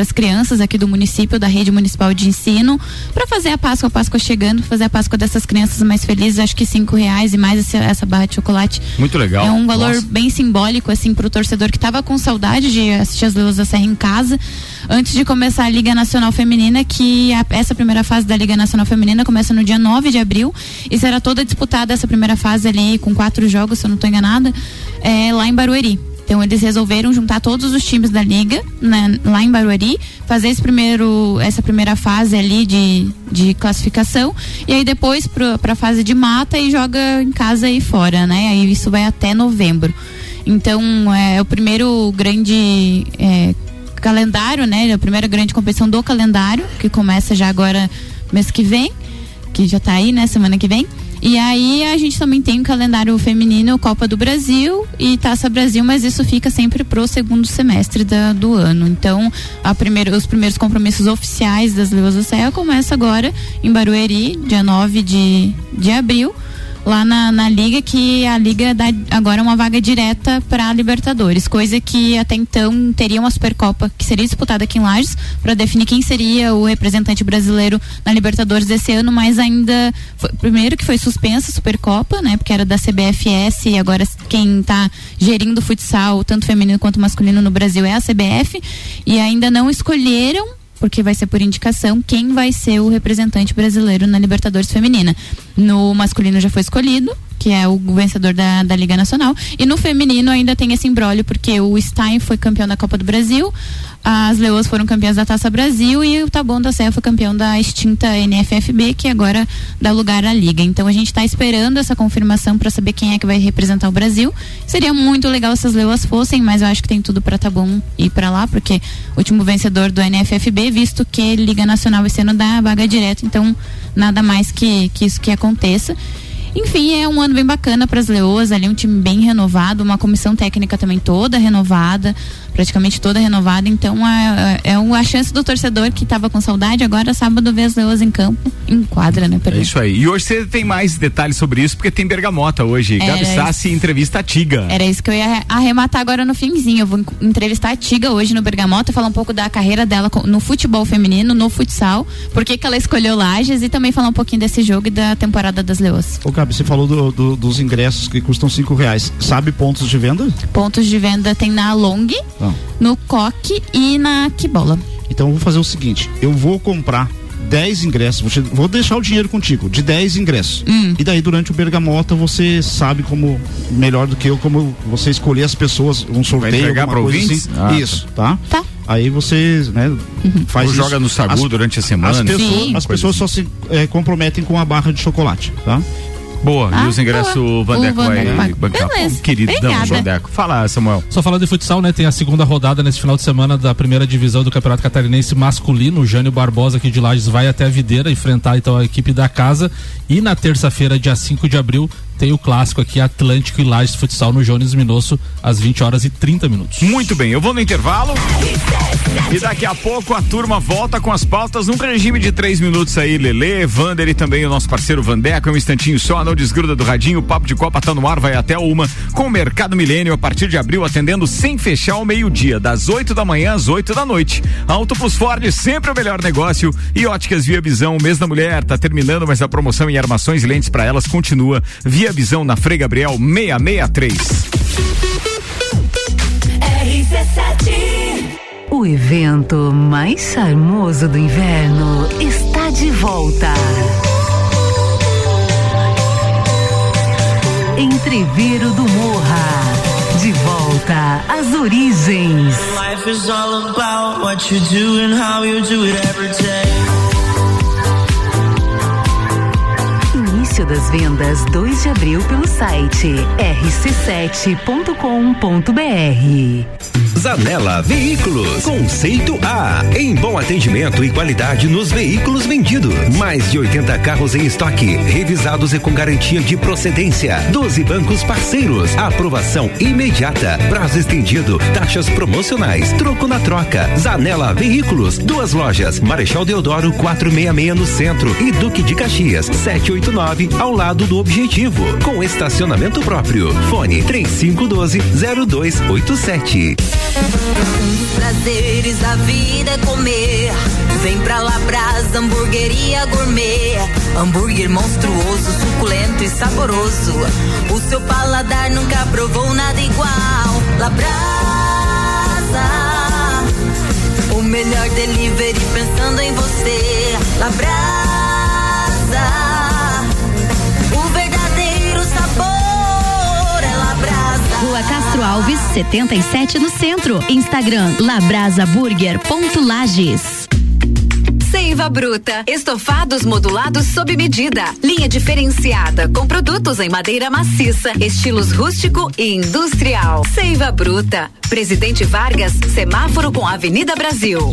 as crianças aqui do município, da rede municipal de ensino, para fazer a Páscoa, a Páscoa chegando, fazer a Páscoa dessas crianças mais felizes. Acho que cinco reais e mais essa, essa barra de chocolate Muito legal. é um valor Nossa. bem simbólico, assim, pro torcedor que tava com saudade de assistir as Luzes da Serra em casa, antes de começar a Liga Nacional Feminina, que a- essa primeira fase da Liga Nacional Feminina começa no dia 9 de abril e será toda disputada essa primeira fase ali com quatro jogos, se eu não estou enganada, é, lá em Barueri. Então eles resolveram juntar todos os times da liga né, lá em Barueri, fazer esse primeiro, essa primeira fase ali de, de classificação e aí depois para a fase de mata e joga em casa e fora, né? Aí isso vai até novembro. Então é o primeiro grande é, calendário, né? A primeira grande competição do calendário que começa já agora mês que vem, que já está aí, né? Semana que vem. E aí a gente também tem o calendário feminino Copa do Brasil e Taça Brasil, mas isso fica sempre pro segundo semestre da, do ano. Então, a primeira, os primeiros compromissos oficiais das Leões do Céu começam agora em Barueri, dia 9 de, de abril lá na, na liga que a liga dá agora uma vaga direta para Libertadores, coisa que até então teria uma Supercopa que seria disputada aqui em Lages para definir quem seria o representante brasileiro na Libertadores desse ano, mas ainda foi, primeiro que foi suspensa a Supercopa, né, porque era da CBFS e agora quem está gerindo o futsal, tanto feminino quanto masculino no Brasil é a CBF e ainda não escolheram porque vai ser por indicação quem vai ser o representante brasileiro na Libertadores Feminina. No masculino já foi escolhido, que é o vencedor da, da Liga Nacional. E no feminino ainda tem esse embrólio, porque o Stein foi campeão da Copa do Brasil, as Leoas foram campeãs da Taça Brasil e o Taboão da Serra foi campeão da extinta NFFB, que agora dá lugar à Liga. Então a gente está esperando essa confirmação para saber quem é que vai representar o Brasil. Seria muito legal se as Leoas fossem, mas eu acho que tem tudo para Taboão ir para lá, porque o último vencedor do NFFB, visto que Liga Nacional esse ano dá vaga direta, então nada mais que, que isso que aconteça. Enfim, é um ano bem bacana para as Leoas, ali um time bem renovado, uma comissão técnica também toda renovada, praticamente toda renovada. Então é, é, é a chance do torcedor que estava com saudade, agora sábado ver as Leoas em campo, em quadra, né? É isso aí. E hoje você tem mais detalhes sobre isso, porque tem Bergamota hoje. Gabi Sassi entrevista a Tiga. Era isso que eu ia arrematar agora no finzinho. Eu vou entrevistar a Tiga hoje no Bergamota, falar um pouco da carreira dela no futebol feminino, no futsal, por que, que ela escolheu Lages e também falar um pouquinho desse jogo e da temporada das Leoas. Ô, Gabi, você falou do, do, dos ingressos que custam cinco reais. Sabe pontos de venda? Pontos de venda tem na Long, ah. No Coque e na Kibola. Então eu vou fazer o seguinte: eu vou comprar 10 ingressos, vou deixar o dinheiro contigo, de 10 ingressos. Hum. E daí, durante o Bergamota, você sabe como, melhor do que eu, como você escolher as pessoas, um sorteio. Vai para ouvintes? Assim. Ah, tá. Isso, tá? Tá. Aí você, né, uhum. faz Ou isso. joga no Sagu as, durante a semana. As pessoas, as pessoas assim. só se é, comprometem com a barra de chocolate, tá? Boa, ah, e os ingressos o Vandeco vai bancar. Beleza. Queridão, Vandeco. Fala, Samuel. Só falando de futsal, né? Tem a segunda rodada nesse final de semana da primeira divisão do Campeonato Catarinense masculino. O Jânio Barbosa aqui de Lages vai até a Videira enfrentar então a equipe da casa. E na terça-feira, dia 5 de abril, tem o clássico aqui Atlântico e Lages Futsal no Jones Minosso às 20 horas e 30 minutos. Muito bem, eu vou no intervalo e daqui a pouco a turma volta com as pautas num regime de três minutos aí, Lele, Vander e também o nosso parceiro Vandeco, um instantinho só, não desgruda do radinho, o Papo de Copa tá no ar, vai até uma, com o Mercado Milênio a partir de abril atendendo sem fechar ao meio-dia, das 8 da manhã às 8 da noite. Auto Plus Ford, sempre o melhor negócio e Óticas Via Visão, mês da mulher, tá terminando, mas a promoção em armações e lentes para elas continua. Via Via Visão na Frei Gabriel 663. O evento mais charmoso do inverno está de volta. Entreveiro do Morra. De volta às origens. Life is all about what you do and how you do it every day. Das vendas 2 de abril pelo site rc7.com.br. Zanela Veículos. Conceito A. Em bom atendimento e qualidade nos veículos vendidos. Mais de 80 carros em estoque, revisados e com garantia de procedência. 12 bancos parceiros. Aprovação imediata. Prazo estendido. Taxas promocionais. Troco na troca. Zanela Veículos. Duas lojas. Marechal Deodoro 466 no centro e Duque de Caxias 789 ao lado do Objetivo. Com estacionamento próprio. Fone 3512 0287. Um dos prazeres da vida é comer. Vem pra Labrasa, hamburgueria gourmet. Hambúrguer monstruoso, suculento e saboroso. O seu paladar nunca provou nada igual. Labrasa, o melhor delivery pensando em você. Labrasa. Castro Alves 77 no centro. Instagram labrasaburger.lages. Seiva Bruta. Estofados modulados sob medida. Linha diferenciada com produtos em madeira maciça, estilos rústico e industrial. Seiva Bruta. Presidente Vargas, semáforo com Avenida Brasil.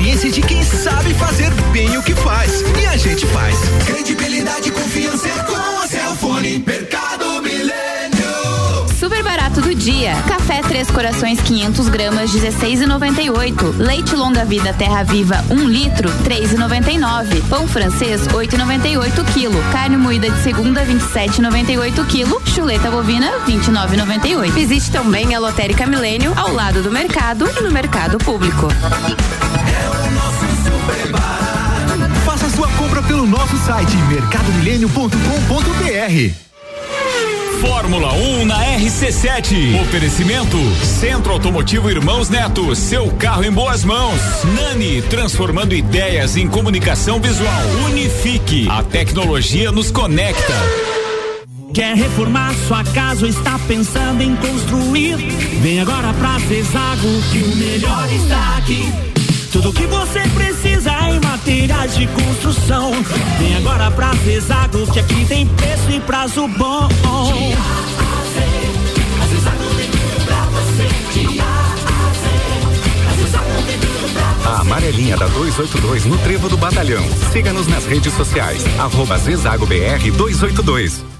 Experiência de quem sabe fazer bem o que faz. E a gente faz. Credibilidade e confiança é com a Cellfone. Mercado Milênio. Super barato do dia. Café Três Corações 500 gramas 16,98. Leite Longa Vida Terra Viva 1 litro 3,99. Pão francês 8,98 quilo. Carne moída de segunda 27,98 quilo. Chuleta bovina 29,98. Visite também a Lotérica Milênio ao lado do mercado e no mercado público. Pelo nosso site mercadomilênio.com.br. Fórmula 1 na RC7. Oferecimento Centro Automotivo Irmãos Neto, seu carro em boas mãos. Nani, transformando ideias em comunicação visual. Unifique, a tecnologia nos conecta. Quer reformar sua casa ou está pensando em construir? Vem agora pra Zezago que o melhor está aqui. Tudo que você precisa em materiais de construção. Vem agora pra Zezago que aqui tem preço e prazo bom. A amarelinha da 282 no Trevo do Batalhão. Siga-nos nas redes sociais. Arroba Zezago BR 282.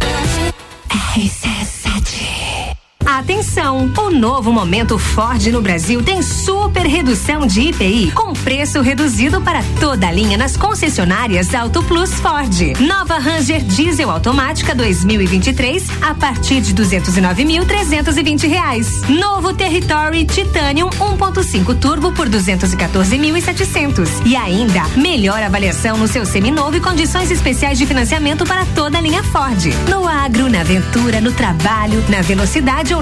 Access. Access. Atenção! O novo momento Ford no Brasil tem super redução de IPI com preço reduzido para toda a linha nas concessionárias Auto Plus Ford. Nova Ranger Diesel automática 2023 a partir de 209.320 reais. Novo Territory Titanium 1.5 Turbo por 214.700 e ainda melhor avaliação no seu seminovo e condições especiais de financiamento para toda a linha Ford. No agro, na aventura, no trabalho, na velocidade ou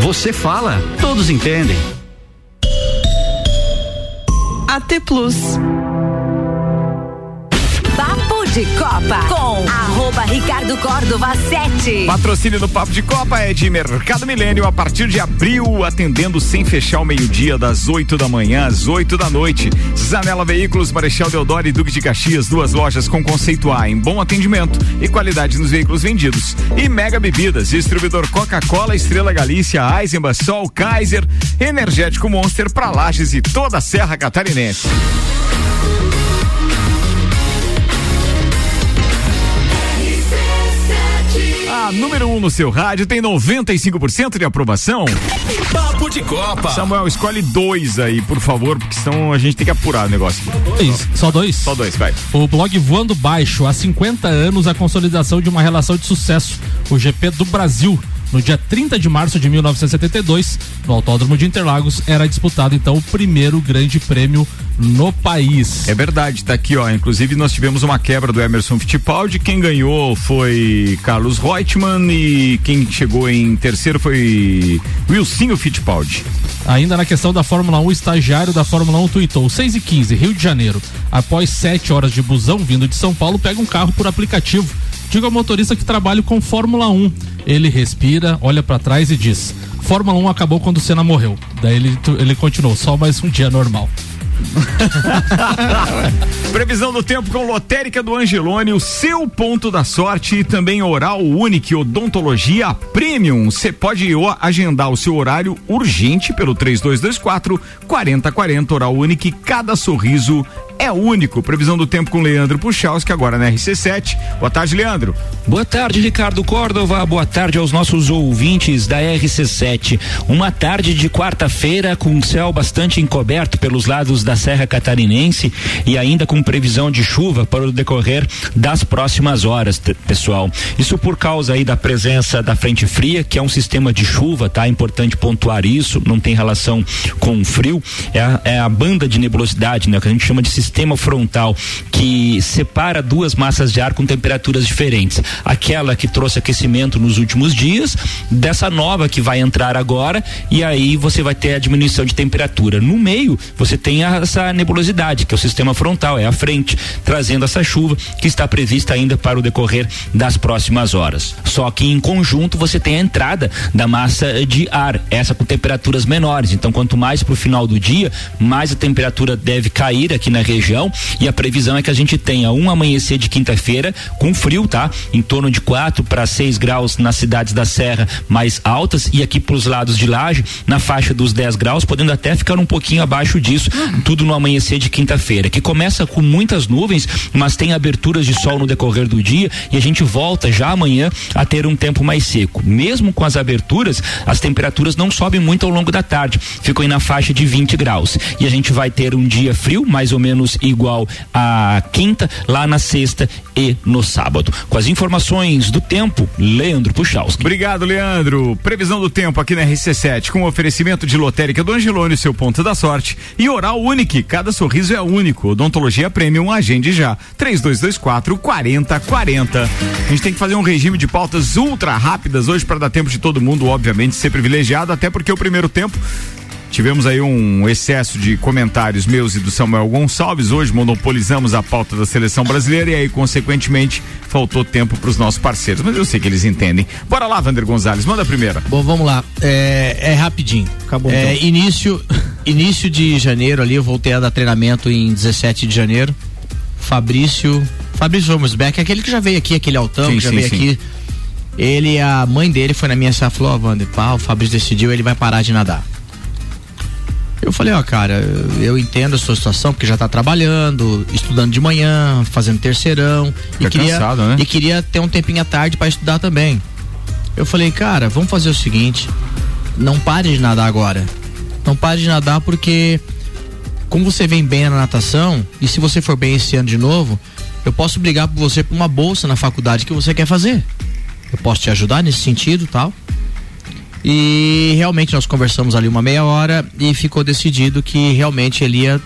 você fala, todos entendem. AT Plus. De Copa com arroba Ricardo Córdova 7. Patrocínio do Papo de Copa é de Mercado Milênio a partir de abril, atendendo sem fechar o meio-dia, das 8 da manhã às 8 da noite. Zanela Veículos, Marechal Deodoro e Duque de Caxias, duas lojas com conceito A em bom atendimento e qualidade nos veículos vendidos. E Mega Bebidas, distribuidor Coca-Cola, Estrela Galícia, Eisenbahn, Sol, Kaiser, Energético Monster para Lages e toda a Serra Catarinense. A número 1 um no seu rádio tem 95% de aprovação. Papo de Copa. Samuel, escolhe dois aí, por favor, porque senão a gente tem que apurar o negócio. Dois, só dois? Só dois, vai. O blog Voando Baixo, há 50 anos, a consolidação de uma relação de sucesso. O GP do Brasil. No dia 30 de março de 1972, no Autódromo de Interlagos, era disputado então o primeiro grande prêmio no país. É verdade, tá aqui, ó. Inclusive, nós tivemos uma quebra do Emerson Fittipaldi. Quem ganhou foi Carlos Reutemann e quem chegou em terceiro foi Wilsinho Fittipaldi. Ainda na questão da Fórmula 1, o estagiário da Fórmula 1 tweetou 6 e 15 Rio de Janeiro. Após 7 horas de busão vindo de São Paulo, pega um carro por aplicativo. Digo ao motorista que trabalho com Fórmula 1. Ele respira, olha para trás e diz: Fórmula 1 acabou quando o Senna morreu. Daí ele, ele continuou, só mais um dia normal. Previsão do tempo com lotérica do Angelone, o seu ponto da sorte e também Oral Unique Odontologia Premium. Você pode agendar o seu horário urgente pelo 3224 4040 Oral Unique. Cada sorriso é único. Previsão do tempo com Leandro Puchalski, agora na RC7. Boa tarde, Leandro. Boa tarde, Ricardo Córdova. Boa tarde aos nossos ouvintes da RC7. Uma tarde de quarta-feira com céu bastante encoberto pelos lados da Serra Catarinense e ainda com previsão de chuva para o decorrer das próximas horas, pessoal. Isso por causa aí da presença da frente fria, que é um sistema de chuva, tá? É importante pontuar isso, não tem relação com o frio. É a, é a banda de nebulosidade, né? Que a gente chama de sistema frontal que separa duas massas de ar com temperaturas diferentes. Aquela que trouxe aquecimento nos últimos dias, dessa nova que vai entrar agora, e aí você vai ter a diminuição de temperatura. No meio, você tem essa nebulosidade, que é o sistema frontal, é a frente, trazendo essa chuva que está prevista ainda para o decorrer das próximas horas. Só que em conjunto você tem a entrada da massa de ar, essa com temperaturas menores. Então, quanto mais para o final do dia, mais a temperatura deve cair aqui na região e a previsão é que a gente tenha um amanhecer de quinta-feira com frio, tá? Em torno de 4 para 6 graus nas cidades da Serra mais altas e aqui para os lados de Laje na faixa dos 10 graus, podendo até ficar um pouquinho abaixo disso, tudo no amanhecer de quinta-feira, que começa com muitas nuvens, mas tem aberturas de sol no decorrer do dia e a gente volta já amanhã a ter um tempo mais seco. Mesmo com as aberturas, as temperaturas não sobem muito ao longo da tarde, ficam aí na faixa de 20 graus. E a gente vai ter um dia frio, mais ou menos menos igual à quinta, lá na sexta e no sábado. Com as informações do tempo, Leandro Puchalski. Obrigado, Leandro. Previsão do tempo aqui na RC7, com oferecimento de lotérica do Angelone, seu ponto da sorte. E Oral Unique, cada sorriso é único. Odontologia Premium, agende já. 3224 4040. A gente tem que fazer um regime de pautas ultra rápidas hoje para dar tempo de todo mundo, obviamente, ser privilegiado, até porque o primeiro tempo Tivemos aí um excesso de comentários meus e do Samuel Gonçalves. Hoje monopolizamos a pauta da seleção brasileira e aí, consequentemente, faltou tempo para os nossos parceiros. Mas eu sei que eles entendem. Bora lá, Vander Gonzalez, manda a primeira. Bom, vamos lá. É, é rapidinho. Acabou. É, então. início, início de janeiro ali, eu voltei a dar treinamento em 17 de janeiro. Fabrício. Fabrício Romsbeck, aquele que já veio aqui, aquele altão Sim, que já sim, veio sim. aqui. Ele, a mãe dele foi na minha sala e falou: Ó, Wander, pá, o Fabrício decidiu, ele vai parar de nadar. Eu falei, ó, cara, eu entendo a sua situação, porque já tá trabalhando, estudando de manhã, fazendo terceirão. Fica e queria, cansado, né? e queria ter um tempinho à tarde para estudar também. Eu falei, cara, vamos fazer o seguinte, não pare de nadar agora. Não pare de nadar porque como você vem bem na natação, e se você for bem esse ano de novo, eu posso brigar por você por uma bolsa na faculdade que você quer fazer. Eu posso te ajudar nesse sentido, tal. E realmente nós conversamos ali uma meia hora e ficou decidido que realmente ele ia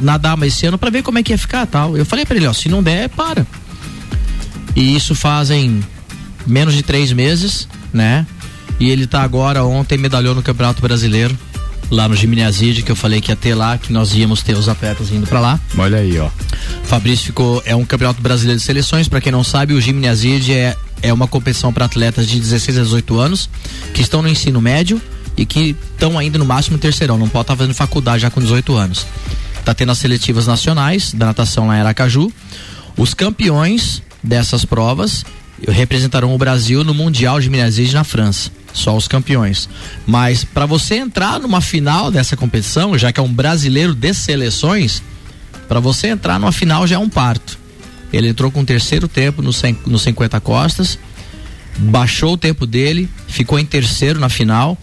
nadar mais esse ano para ver como é que ia ficar, tal. Eu falei para ele, ó, se não der, para. E isso fazem menos de três meses, né? E ele tá agora, ontem medalhou no Campeonato Brasileiro, lá no Gimnaside, que eu falei que ia ter lá, que nós íamos ter os atletas indo para lá. Olha aí, ó. Fabrício ficou, é um Campeonato Brasileiro de Seleções, para quem não sabe, o Gimnaside é, é uma competição para atletas de 16 a 18 anos, que estão no ensino médio e que estão ainda no máximo terceirão, não pode estar fazendo faculdade já com 18 anos. Tá tendo as seletivas nacionais da natação lá em Aracaju. Os campeões dessas provas representarão o Brasil no Mundial de Gimnaside na França. Só os campeões. Mas para você entrar numa final dessa competição, já que é um brasileiro de seleções, para você entrar numa final já é um parto. Ele entrou com o terceiro tempo no, no 50 costas, baixou o tempo dele, ficou em terceiro na final.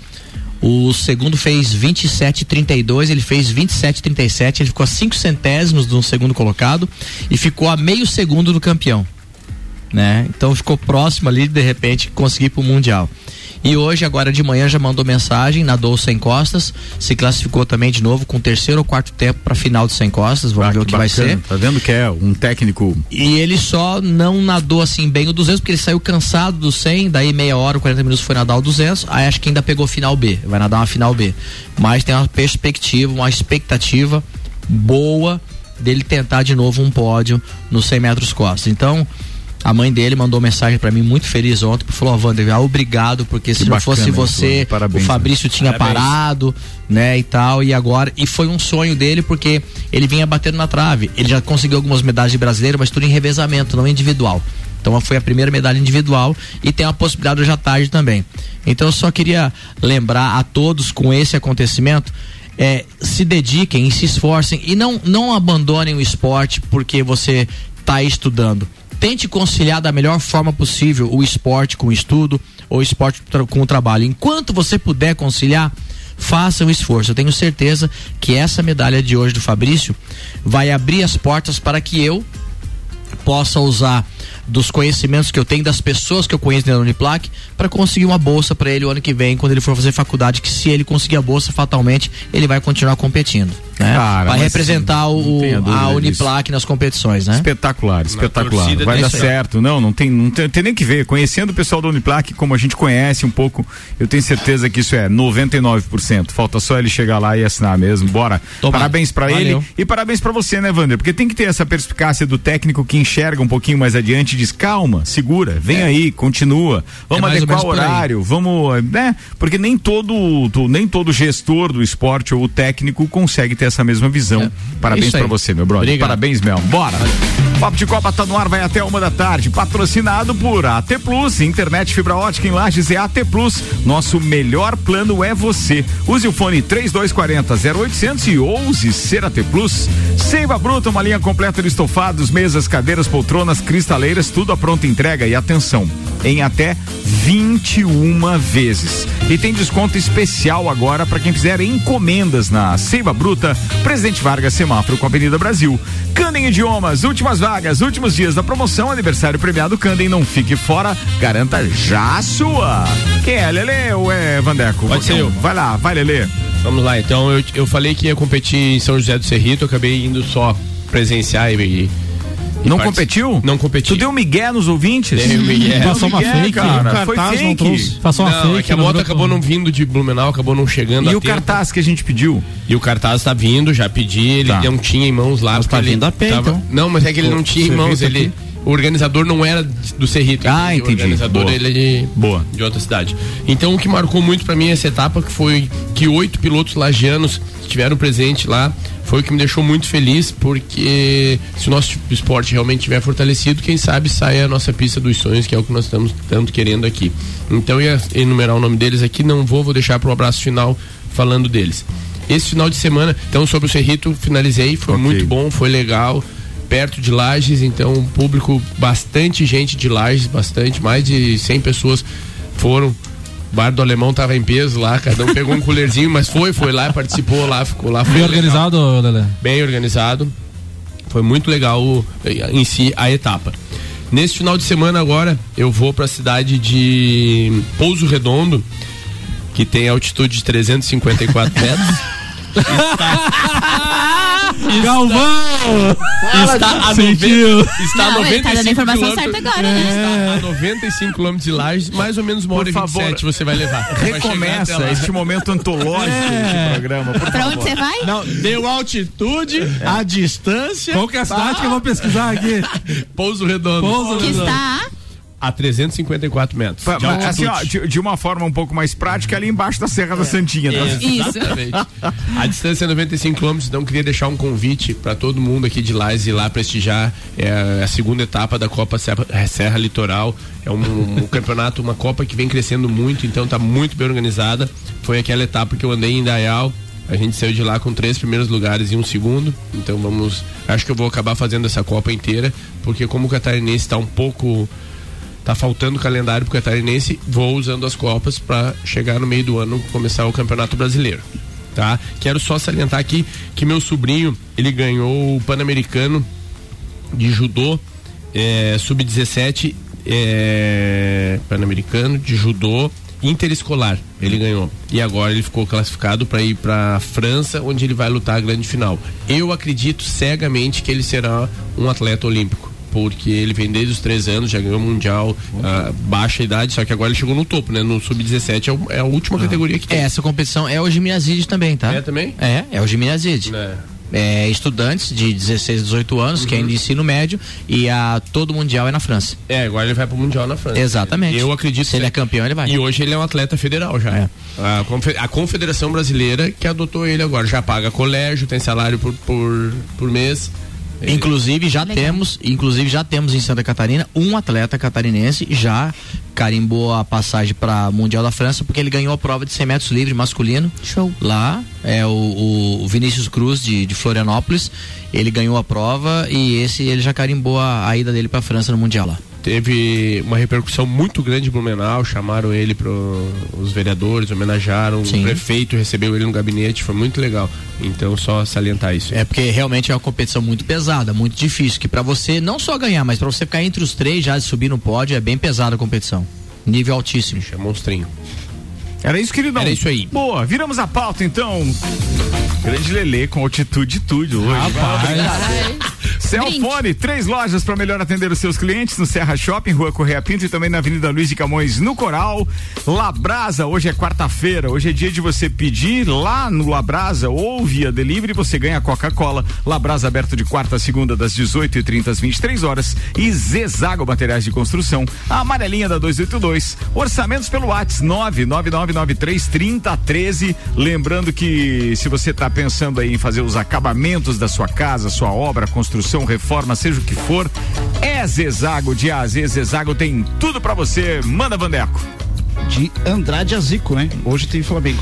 O segundo fez 27,32, ele fez 27,37, ele ficou a 5 centésimos do segundo colocado e ficou a meio segundo do campeão. Né? Então ficou próximo ali, de repente, conseguir ir pro Mundial. E hoje, agora de manhã, já mandou mensagem, nadou sem costas, se classificou também de novo com terceiro ou quarto tempo para final de sem costas. Vamos Ah, ver o que vai ser. Tá vendo que é um técnico E ele só não nadou assim bem o 200, porque ele saiu cansado do 100, daí meia hora, 40 minutos foi nadar o 200, aí acho que ainda pegou final B, vai nadar uma final B. Mas tem uma perspectiva, uma expectativa boa dele tentar de novo um pódio nos 100 metros costas. Então, a mãe dele mandou mensagem pra mim muito feliz ontem, falou: "Ó, Wander, ah, obrigado, porque se Que não bacana fosse isso, você. Parabéns, o Fabrício tinha Parabéns. parado, né, e tal, e agora e foi um sonho dele porque ele vinha batendo na trave. Ele já conseguiu algumas medalhas de brasileiro, mas tudo em revezamento, não individual. Então foi a primeira medalha individual e tem a possibilidade hoje à tarde também. Então eu só queria lembrar a todos com esse acontecimento é, se dediquem e se esforcem e não, não abandonem o esporte porque você está estudando. Tente conciliar da melhor forma possível o esporte com o estudo ou o esporte com o trabalho. Enquanto você puder conciliar, faça um esforço. Eu tenho certeza que essa medalha de hoje do Fabrício vai abrir as portas para que eu possa usar dos conhecimentos que eu tenho, das pessoas que eu conheço da Uniplac, para conseguir uma bolsa para ele o ano que vem, quando ele for fazer faculdade, que se ele conseguir a bolsa, fatalmente, ele vai continuar competindo. Né? Cara, vai representar o, a disso. Uniplac nas competições, né? Espetacular, espetacular. Vai dar certo. Não, não tem, não tem, tem nem que ver. Conhecendo o pessoal da Uniplac, como a gente conhece um pouco, eu tenho certeza que isso é 99%. Falta só ele chegar lá e assinar mesmo. Bora. Tomara. Parabéns pra ele e parabéns pra você, né, Wander? Porque tem que ter essa perspicácia do técnico que enxerga um pouquinho mais adiante e diz: calma, segura, vem aí, continua. Vamos É adequar o horário, vamos, né? Porque nem todo, nem todo gestor do esporte ou o técnico consegue ter essa mesma visão. Parabéns Isso aí. pra você, meu brother. Obrigado. Parabéns, Mel. Bora. Papo de Copa tá no ar, vai até uma da tarde. Patrocinado por AT Plus, internet fibra ótica em Lages é AT Plus. Nosso melhor plano é você. Use o fone 3240 0800 e ouse ser AT Plus. Seiva Bruta, uma linha completa de estofados, mesas, cadeiras, poltronas, cristaleiras, tudo a pronta entrega e atenção. Em até 21 vezes. E tem desconto especial agora para quem fizer encomendas na Seiva Bruta, Presidente Vargas Semáforo com a Avenida Brasil. Candem Idiomas, últimas vagas, últimos dias da promoção, aniversário premiado Candem, não fique fora, garanta já a sua. Quem é, Lele ou é Vandeco? Pode ser eu. Vai lá, vai Lele. Vamos lá, então eu, eu falei que ia competir em São José do Cerrito, acabei indo só presenciar e. Não competiu? Não competi. Tu deu migué nos ouvintes? Dei um migué. Deu Passou uma fake, cara. Foi fake. Passou uma não, é que a moto acabou não vindo de Blumenau, acabou não chegando E a o tempo. cartaz que a gente pediu? E o cartaz tá vindo, já pedi, ele Tá. não tinha em mãos lá. Mas porque tá ele vindo a pé, então. Não, mas é que ele não tinha em mãos, ele... aqui. O organizador não era do Cerrito. Ah, entende? entendi. O organizador Boa. ele é de, Boa. de outra cidade. Então o que marcou muito pra mim essa etapa que foi que oito pilotos lagianos estiveram presentes lá foi o que me deixou muito feliz porque se o nosso esporte realmente estiver fortalecido, quem sabe sai a nossa pista dos sonhos, que é o que nós estamos tanto querendo aqui. Então eu ia enumerar o nome deles aqui, não vou, vou deixar para o abraço final falando deles. Esse final de semana, então sobre o Cerrito, finalizei, foi Ok. muito bom, foi legal perto de Lages, então um público, bastante gente de Lages, bastante, mais de 100 pessoas foram. O bar do alemão tava em peso lá, cada um pegou um colherzinho, mas foi, foi lá, participou lá, ficou lá. Bem legal. organizado, Lelé. Bem organizado. Foi muito legal o- em si a etapa. Nesse final de semana agora, eu vou para a cidade de Pouso Redondo, que tem altitude de 354 metros. Galvão! Está a. 90, está a Não, ele tá dando a 95 informação quilômetros- certa agora, né? Está a 95 quilômetros de Lages, mais ou menos uma hora Por e 27 favor, você vai levar. Vai chegar Recomeça lá. este momento antológico deste programa. Por Pra favor. onde você vai? Não, deu altitude, a distância. Qual que é a cidade que eu vou pesquisar aqui? Pouso Redondo. Pouso Que Redondo. está A 354 metros. De assim, ó, de, de uma forma um pouco mais prática, ali embaixo da Serra da Santinha. tá? Isso. Exatamente. A distância é 95 quilômetros, então queria deixar um convite para todo mundo aqui de Lages ir lá prestigiar é, a segunda etapa da Copa Serra, é, Serra Litoral. É um, um campeonato, uma Copa que vem crescendo muito, então tá muito bem organizada. Foi aquela etapa que eu andei em Dayal. A gente saiu de lá com três primeiros lugares e um segundo. Então vamos. Acho que eu vou acabar fazendo essa Copa inteira, porque como o catarinense está um pouco tá faltando calendário pro catarinense, vou usando as copas para chegar no meio do ano começar o Campeonato Brasileiro. Tá? Quero só salientar aqui que meu sobrinho, ele ganhou o Pan-Americano de judô é, sub-17 é, pan-americano de judô interescolar ele ganhou e agora ele ficou classificado para ir para França onde ele vai lutar a grande final eu acredito cegamente que ele será um atleta olímpico porque ele vem desde os três anos, já ganhou mundial, ah, baixa idade, só que agora ele chegou no topo, né? No sub-17 é, o- é a última categoria que tem. É, essa competição é o Gimnazide também, tá? É também? É, é o Gimnazide. É. É, estudantes de 16, 18 anos, que é Uhum. de ensino médio, e a todo mundial é na França. É, agora ele vai pro mundial na França. Exatamente. Eu acredito Se ele é campeão, ele vai. E hoje ele é um atleta federal já. A, confe- a Confederação Brasileira que adotou ele agora. Já paga colégio, tem salário por, por, por mês. Inclusive já temos, inclusive já temos em Santa Catarina um atleta catarinense já carimbou a passagem para Mundial da França porque ele ganhou a prova de 100 metros livre masculino. Show. Lá é o, o Vinícius Cruz de, de Florianópolis. Ele ganhou a prova e esse ele já carimbou a, a ida dele para França no Mundial lá. Teve uma repercussão muito grande em Blumenau, chamaram ele para os vereadores, homenagearam, Sim. o prefeito recebeu ele no gabinete, foi muito legal. Então só salientar isso. É porque realmente é uma competição muito pesada, muito difícil, que para você não só ganhar, mas para você ficar entre os três já de subir no pódio é bem pesada a competição. Nível altíssimo. É monstrinho. Era isso, queridão? Era isso aí. Boa, viramos a pauta então. Grande Lelê com altitude e tudo hoje. Celfone, três lojas para melhor atender os seus clientes no Serra Shopping, Rua Correia Pinto e também na Avenida Luiz de Camões, no Coral. Labrasa, hoje é quarta-feira, hoje é dia de você pedir lá no Labrasa ou via delivery, você ganha Coca-Cola. Labrasa aberto de quarta a segunda das 18h30 às 23 horas e Zezago Materiais de Construção, a amarelinha da 282. Orçamentos pelo WhatsApp 99993 3013. Lembrando que se você está pensando aí em fazer os acabamentos da sua casa, sua obra, construção, reforma, seja o que for, é Zezago de A a Z. Zezago tem tudo para você. Manda, Vandeco. de Andrade a Zico, né? Hoje tem Flamengo.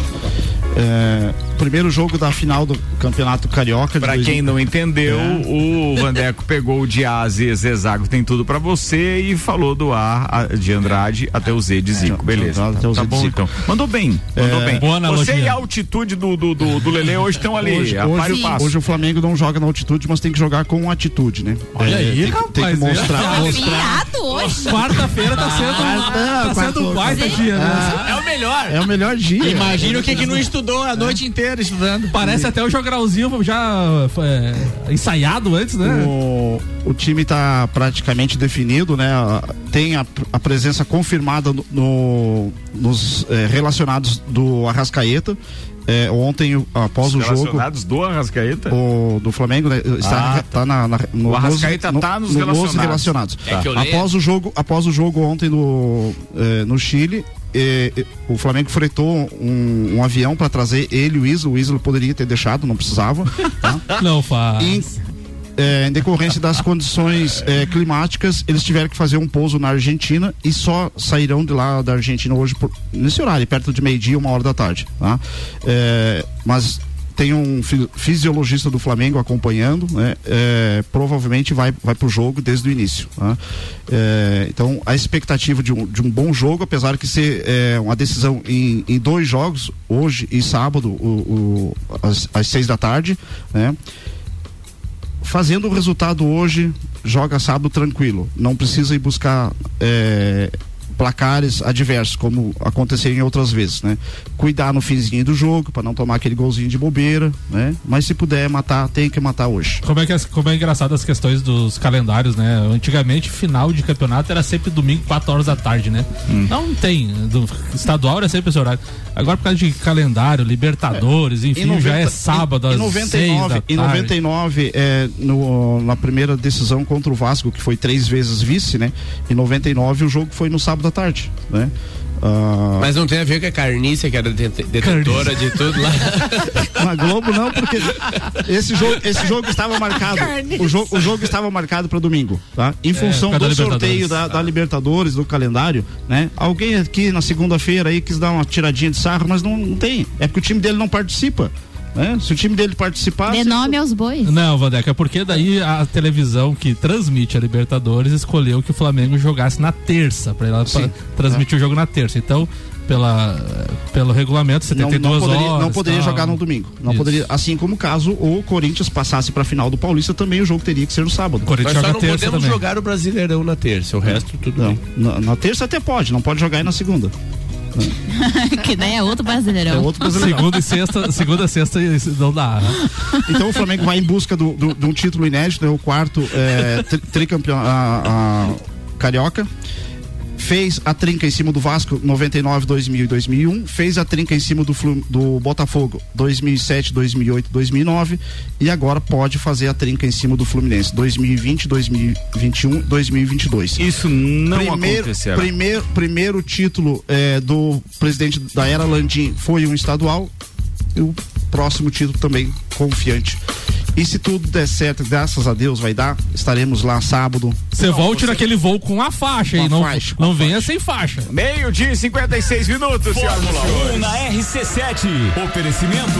É, primeiro jogo da final do Campeonato Carioca. dois- quem não entendeu, É. o Vandeco pegou o de A a Z, Zezago tem tudo pra você e falou do A de Andrade até o Z de Zico, beleza. Andrade até o tá Z de bom Zico. então. Mandou bem, mandou É, bem. boa analogia. Você e a altitude do, do, do, do Lele hoje estão ali, Hoje, e hoje, o passo. hoje o Flamengo não joga na altitude, mas tem que jogar com atitude, né? Olha aí, tem, que- rapaz, tem que mostrar. é. mostrar. Quarta-feira tá sendo, Ah, tá sendo um baita dia, né? É o melhor. É o melhor dia. Imagina o que que não estudou a noite inteira estudando. Parece até o jogralzinho já é, ensaiado antes, né? O, o time está praticamente definido, né? Tem a, a presença confirmada no, no- nos eh, relacionados do Arrascaeta. Eh, ontem, após o jogo. Relacionados do Arrascaeta? O, do Flamengo, né, está Ah, tá na, na- no, O Arrascaeta no- tá nos no- relacionados. relacionados. É que eu leio. após o jogo, após o jogo ontem no, eh, no Chile, eh, eh, o Flamengo fretou um, um avião para trazer ele e o Isla. O Isla poderia ter deixado, não precisava. tá? Não faz. Em, é, em decorrência das condições é, climáticas, eles tiveram que fazer um pouso na Argentina e só sairão de lá da Argentina hoje por- nesse horário, perto de meio-dia, uma hora da tarde. Tá? Mas tem um fi- fisiologista do Flamengo acompanhando, né? É, provavelmente vai, vai pro jogo desde o início. tá? É, então, a expectativa de um, de um bom jogo, apesar que ser é, uma decisão em, em dois jogos, hoje e sábado, o, o- às, às seis da tarde, né? fazendo o resultado hoje, joga sábado tranquilo. Não precisa ir buscar é, placares adversos, como aconteceu em outras vezes, né? Cuidar no finzinho do jogo, para não tomar aquele golzinho de bobeira, né? Mas se puder matar, tem que matar hoje. Como é, que, as- como é engraçado as questões dos calendários, né? Antigamente, final de campeonato era sempre domingo, 4 horas da tarde, né? Não tem. Do, estadual era sempre esse horário. Agora, por causa de calendário, Libertadores, enfim, Em 90 já é sábado em, às em 6 da 99, tarde. em 99 é, no, na primeira decisão contra o Vasco, que foi três vezes vice, né? Em 99 o jogo foi no sábado à tarde, né? Ah, Mas não tem a ver com a carniça, que era dete- detentora de tudo lá. Na Globo não, porque esse jogo, esse jogo estava marcado. O jogo, o jogo estava marcado para domingo, tá? Em função por causa do da sorteio da, da Libertadores, do calendário, né? Alguém aqui na segunda-feira aí quis dar uma tiradinha de sarro, mas não, não tem. É porque o time dele não participa. Né? Se o time dele participar. Dê nome aos bois. Não, Vandeca, é porque daí a televisão que transmite a Libertadores escolheu que o Flamengo jogasse na terça, pra ela pra transmitir o jogo na terça. Então, pela, pelo regulamento, Não, 72 não poderia, horas. não poderia tal. jogar no domingo. Não Isso. poderia, assim como caso o Corinthians passasse para a final do Paulista, também o jogo teria que ser no sábado. Nós só não podemos jogar o Brasileirão na terça, o resto tudo Não, bem. na, na terça até pode, não pode jogar aí na segunda. que daí é outro brasileirão. É outro brasileirão. Segunda e sexta, segunda e sexta não dá. né? Então o Flamengo vai em busca do- do- de um título inédito, é o quarto é, tri- tricampeão a- a carioca. Fez a trinca em cima do Vasco 99, 2000 e 2001. Fez a trinca em cima do, do Botafogo 2007, 2008, 2009. E agora pode fazer a trinca em cima do Fluminense 2020, 2021, 2022. Isso não primeiro, acontecerá. Primeiro, primeiro título é, do presidente da era Landim foi um estadual. E o próximo título também confiante. E se tudo der certo, graças a Deus vai dar, estaremos lá sábado. Você volte naquele voo com a faixa aí, não, faixa, não venha sem faixa. Meio-dia e 56 minutos, e Fórmula 1 senhores. na RC7. Oferecimento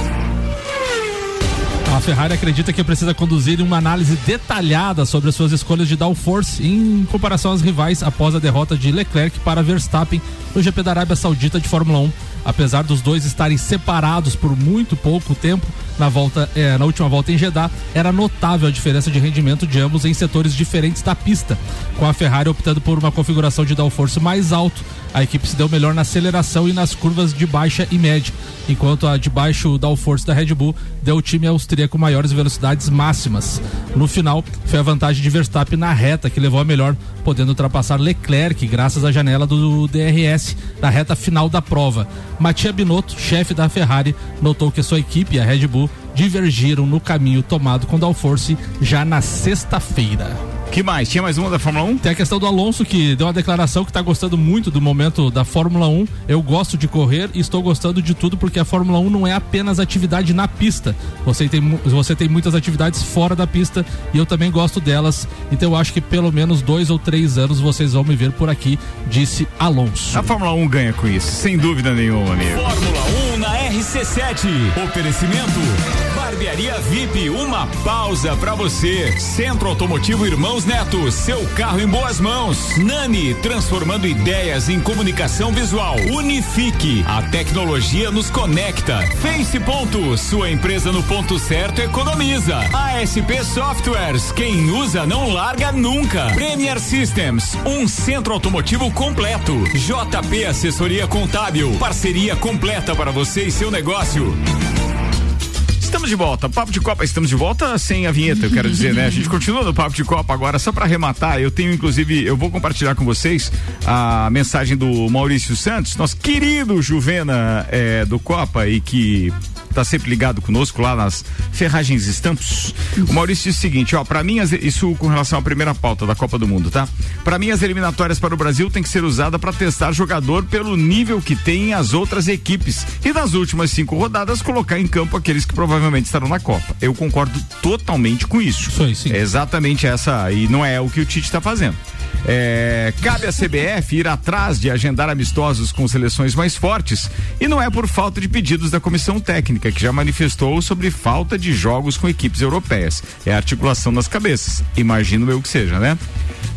Ferrari acredita que precisa conduzir uma análise detalhada sobre as suas escolhas de downforce em comparação às rivais após a derrota de Leclerc para Verstappen no GP da Arábia Saudita de Fórmula 1. Apesar dos dois estarem separados por muito pouco tempo na volta, eh, na última volta em Jeddah, era notável a diferença de rendimento de ambos em setores diferentes da pista. Com a Ferrari optando por uma configuração de downforce mais alto, a equipe se deu melhor na aceleração e nas curvas de baixa e média, enquanto a de baixo downforce da Red Bull deu ao time austríaco maiores velocidades máximas. No final, foi a vantagem de Verstappen na reta que levou a melhor, podendo ultrapassar Leclerc graças à janela do DRS na reta final da prova. Mattia Binotto, chefe da Ferrari, notou que sua equipe a Red Bull divergiram no caminho tomado com downforce já na sexta-feira. Que mais? Tinha mais uma da Fórmula 1? Tem a questão do Alonso que deu uma declaração que está gostando muito do momento da Fórmula 1. Eu gosto de correr e estou gostando de tudo porque a Fórmula 1 não é apenas atividade na pista. Você tem, você tem muitas atividades fora da pista e eu também gosto delas. Então eu acho que pelo menos dois ou três anos vocês vão me ver por aqui, disse Alonso. A Fórmula 1 ganha com isso, sem dúvida nenhuma, amigo. Fórmula 1 na RC7. Oferecimento Barbearia VIP, uma pausa pra você. Centro Automotivo Irmãos Neto, seu carro em boas mãos. Nani, transformando ideias em comunicação visual. Unifique, a tecnologia nos conecta. Face Ponto, sua empresa no ponto certo economiza. ASP Softwares, quem usa não larga nunca. Premier Systems, um centro automotivo completo. JP Assessoria Contábil, parceria completa para você e seu negócio. Estamos de volta, Papo de Copa, estamos de volta sem a vinheta, eu quero dizer, né? A gente continua no Papo de Copa agora, só para arrematar, eu tenho inclusive, eu vou compartilhar com vocês a mensagem do Maurício Santos, nosso querido Juvena eh, do Copa e que tá sempre ligado conosco lá nas Ferragens Estampos. O Maurício disse o seguinte, ó, para mim as- isso com relação à primeira pauta da Copa do Mundo, tá? Para mim as eliminatórias para o Brasil tem que ser usada para testar jogador pelo nível que tem as outras equipes e nas últimas cinco rodadas colocar em campo aqueles que provavelmente estarão na Copa. Eu concordo totalmente com isso. É exatamente essa e não é o que o Tite está fazendo. É, cabe à CBF ir atrás de agendar amistosos com seleções mais fortes e não é por falta de pedidos da comissão técnica que já manifestou sobre falta de jogos com equipes europeias. É articulação nas cabeças. Imagino eu que seja, né?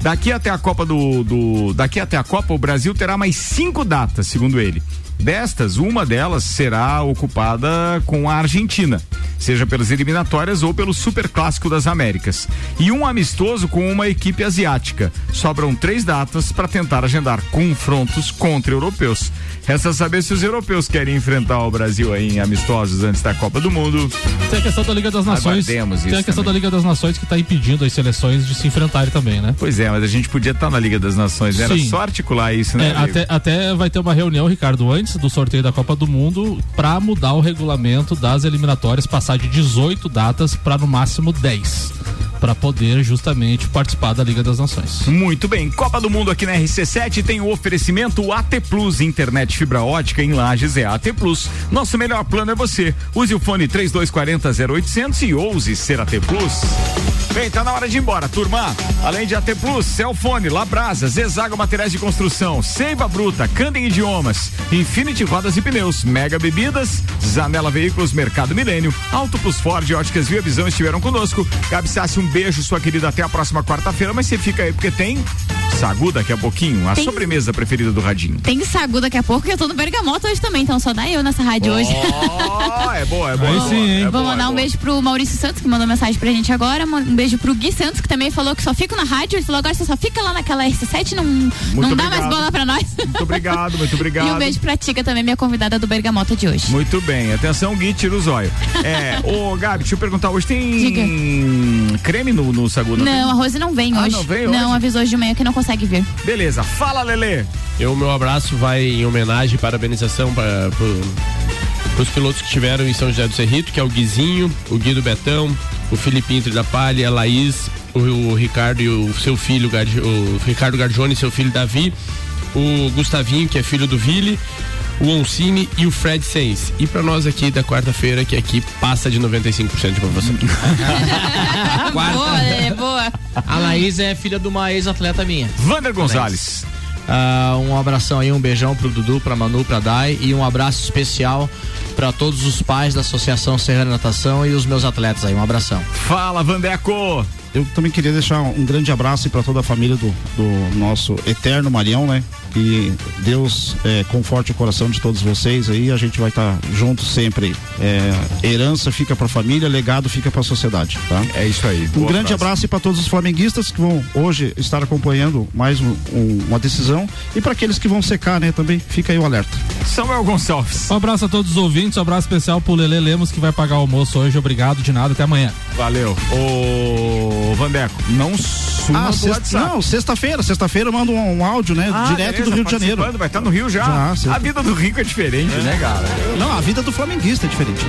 Daqui até a Copa do, do daqui até a Copa o Brasil terá mais cinco datas, segundo ele. Destas, uma delas será ocupada com a Argentina, seja pelas eliminatórias ou pelo Super Clássico das Américas. E um amistoso com uma equipe asiática. Sobram três datas para tentar agendar confrontos contra europeus. Resta saber se os europeus querem enfrentar o Brasil aí em amistosos antes da Copa do Mundo. Tem a questão da Liga das Nações. Tem a questão também. da Liga das Nações que está impedindo as seleções de se enfrentarem também, né? Pois é, mas a gente podia estar na Liga das Nações, né? Era Sim. só articular isso, né? É, até, até vai ter uma reunião, Ricardo, antes do sorteio da Copa do Mundo, para mudar o regulamento das eliminatórias, passar de 18 datas para no máximo 10, para poder justamente participar da Liga das Nações. Muito bem, Copa do Mundo aqui na RC7 tem o oferecimento AT Plus, internet fibra ótica em Lages é AT Plus. Nosso melhor plano é você. Use o fone 3240 0800 e ouse ser AT Plus. Bem, tá na hora de ir embora, turma. Além de AT Plus, Celfone, Labrasa, Zezago Materiais de Construção, Seiva Bruta, Candem Idiomas, Infinity Rodas e Pneus, Mega Bebidas, Zanela Veículos, Mercado Milênio, Auto Plus Ford Óticas Via Visão estiveram conosco. Gabi Sassi, um beijo, sua querida, até a próxima quarta-feira, mas você fica aí porque tem Sagu daqui a pouquinho, a Tem- sobremesa preferida do Radinho. Tem sagu daqui a pouco, que eu tô no Bergamoto hoje também, então só dá eu nessa rádio hoje. Ó, é boa, é boa. Aí é sim, hein? é Vou boa, mandar é um boa. beijo pro Maurício Santos, que mandou mensagem pra gente agora. Um beijo pro Gui Santos, que também falou que só fica na rádio. Ele falou agora você só fica lá naquela RC7, não, não dá mais obrigado. bola pra nós. Muito obrigado, muito obrigado. E um beijo pra Tica também, minha convidada do Bergamota de hoje. Muito bem, atenção, Gui, tira o zóio. É, ô Gabi, deixa eu perguntar, hoje tem creme no, no sagu? Não, tem? a Rose não vem Ah, hoje. não veio hoje? avisou hoje de manhã que não consegue vir. Beleza, fala Lelê. Eu, meu abraço vai em homenagem e parabenização para os pilotos que tiveram em São José do Cerrito, que é o Guizinho, o Guido Betão, o Felipe Inter da Palha, a Laís, o, o Ricardo e o seu filho, o Ricardo Gargione e seu filho Davi, o Gustavinho, que é filho do Vili, o Oncine e o Fred Sens. E para nós aqui da quarta-feira, que aqui passa de 95% de aprovação. boa, é boa. A Laís é filha de uma ex-atleta minha. Vander Gonzalez. Ah, um abração aí, um beijão pro Dudu, pra Manu, pra Dai e um abraço especial pra todos os pais da Associação Serra Natação e os meus atletas aí. Um abração. Fala, Vandeco. Eu também queria deixar um grande abraço para toda a família do, do nosso eterno Marião, né? Que Deus é, conforte o coração de todos vocês aí. A gente vai estar junto sempre. É, herança fica para a família, legado fica para a sociedade, tá? É isso aí. Um grande frase. abraço para todos os flamenguistas que vão hoje estar acompanhando mais um- um- uma decisão e para aqueles que vão secar, né? Também fica aí o alerta. Samuel Gonçalves. Um abraço a todos os ouvintes, um abraço especial pro Lele Lemos que vai pagar o almoço hoje. Obrigado de nada, até amanhã. Valeu. Ô, Vandeco, não suma Ah, sexta- não, sexta-feira, sexta-feira eu mando um, um áudio, né? Ah, direto beleza, do Rio de Janeiro. Vai estar no Rio já. Já, a vida do rico é diferente, né, cara? Não, a vida do flamenguista é diferente.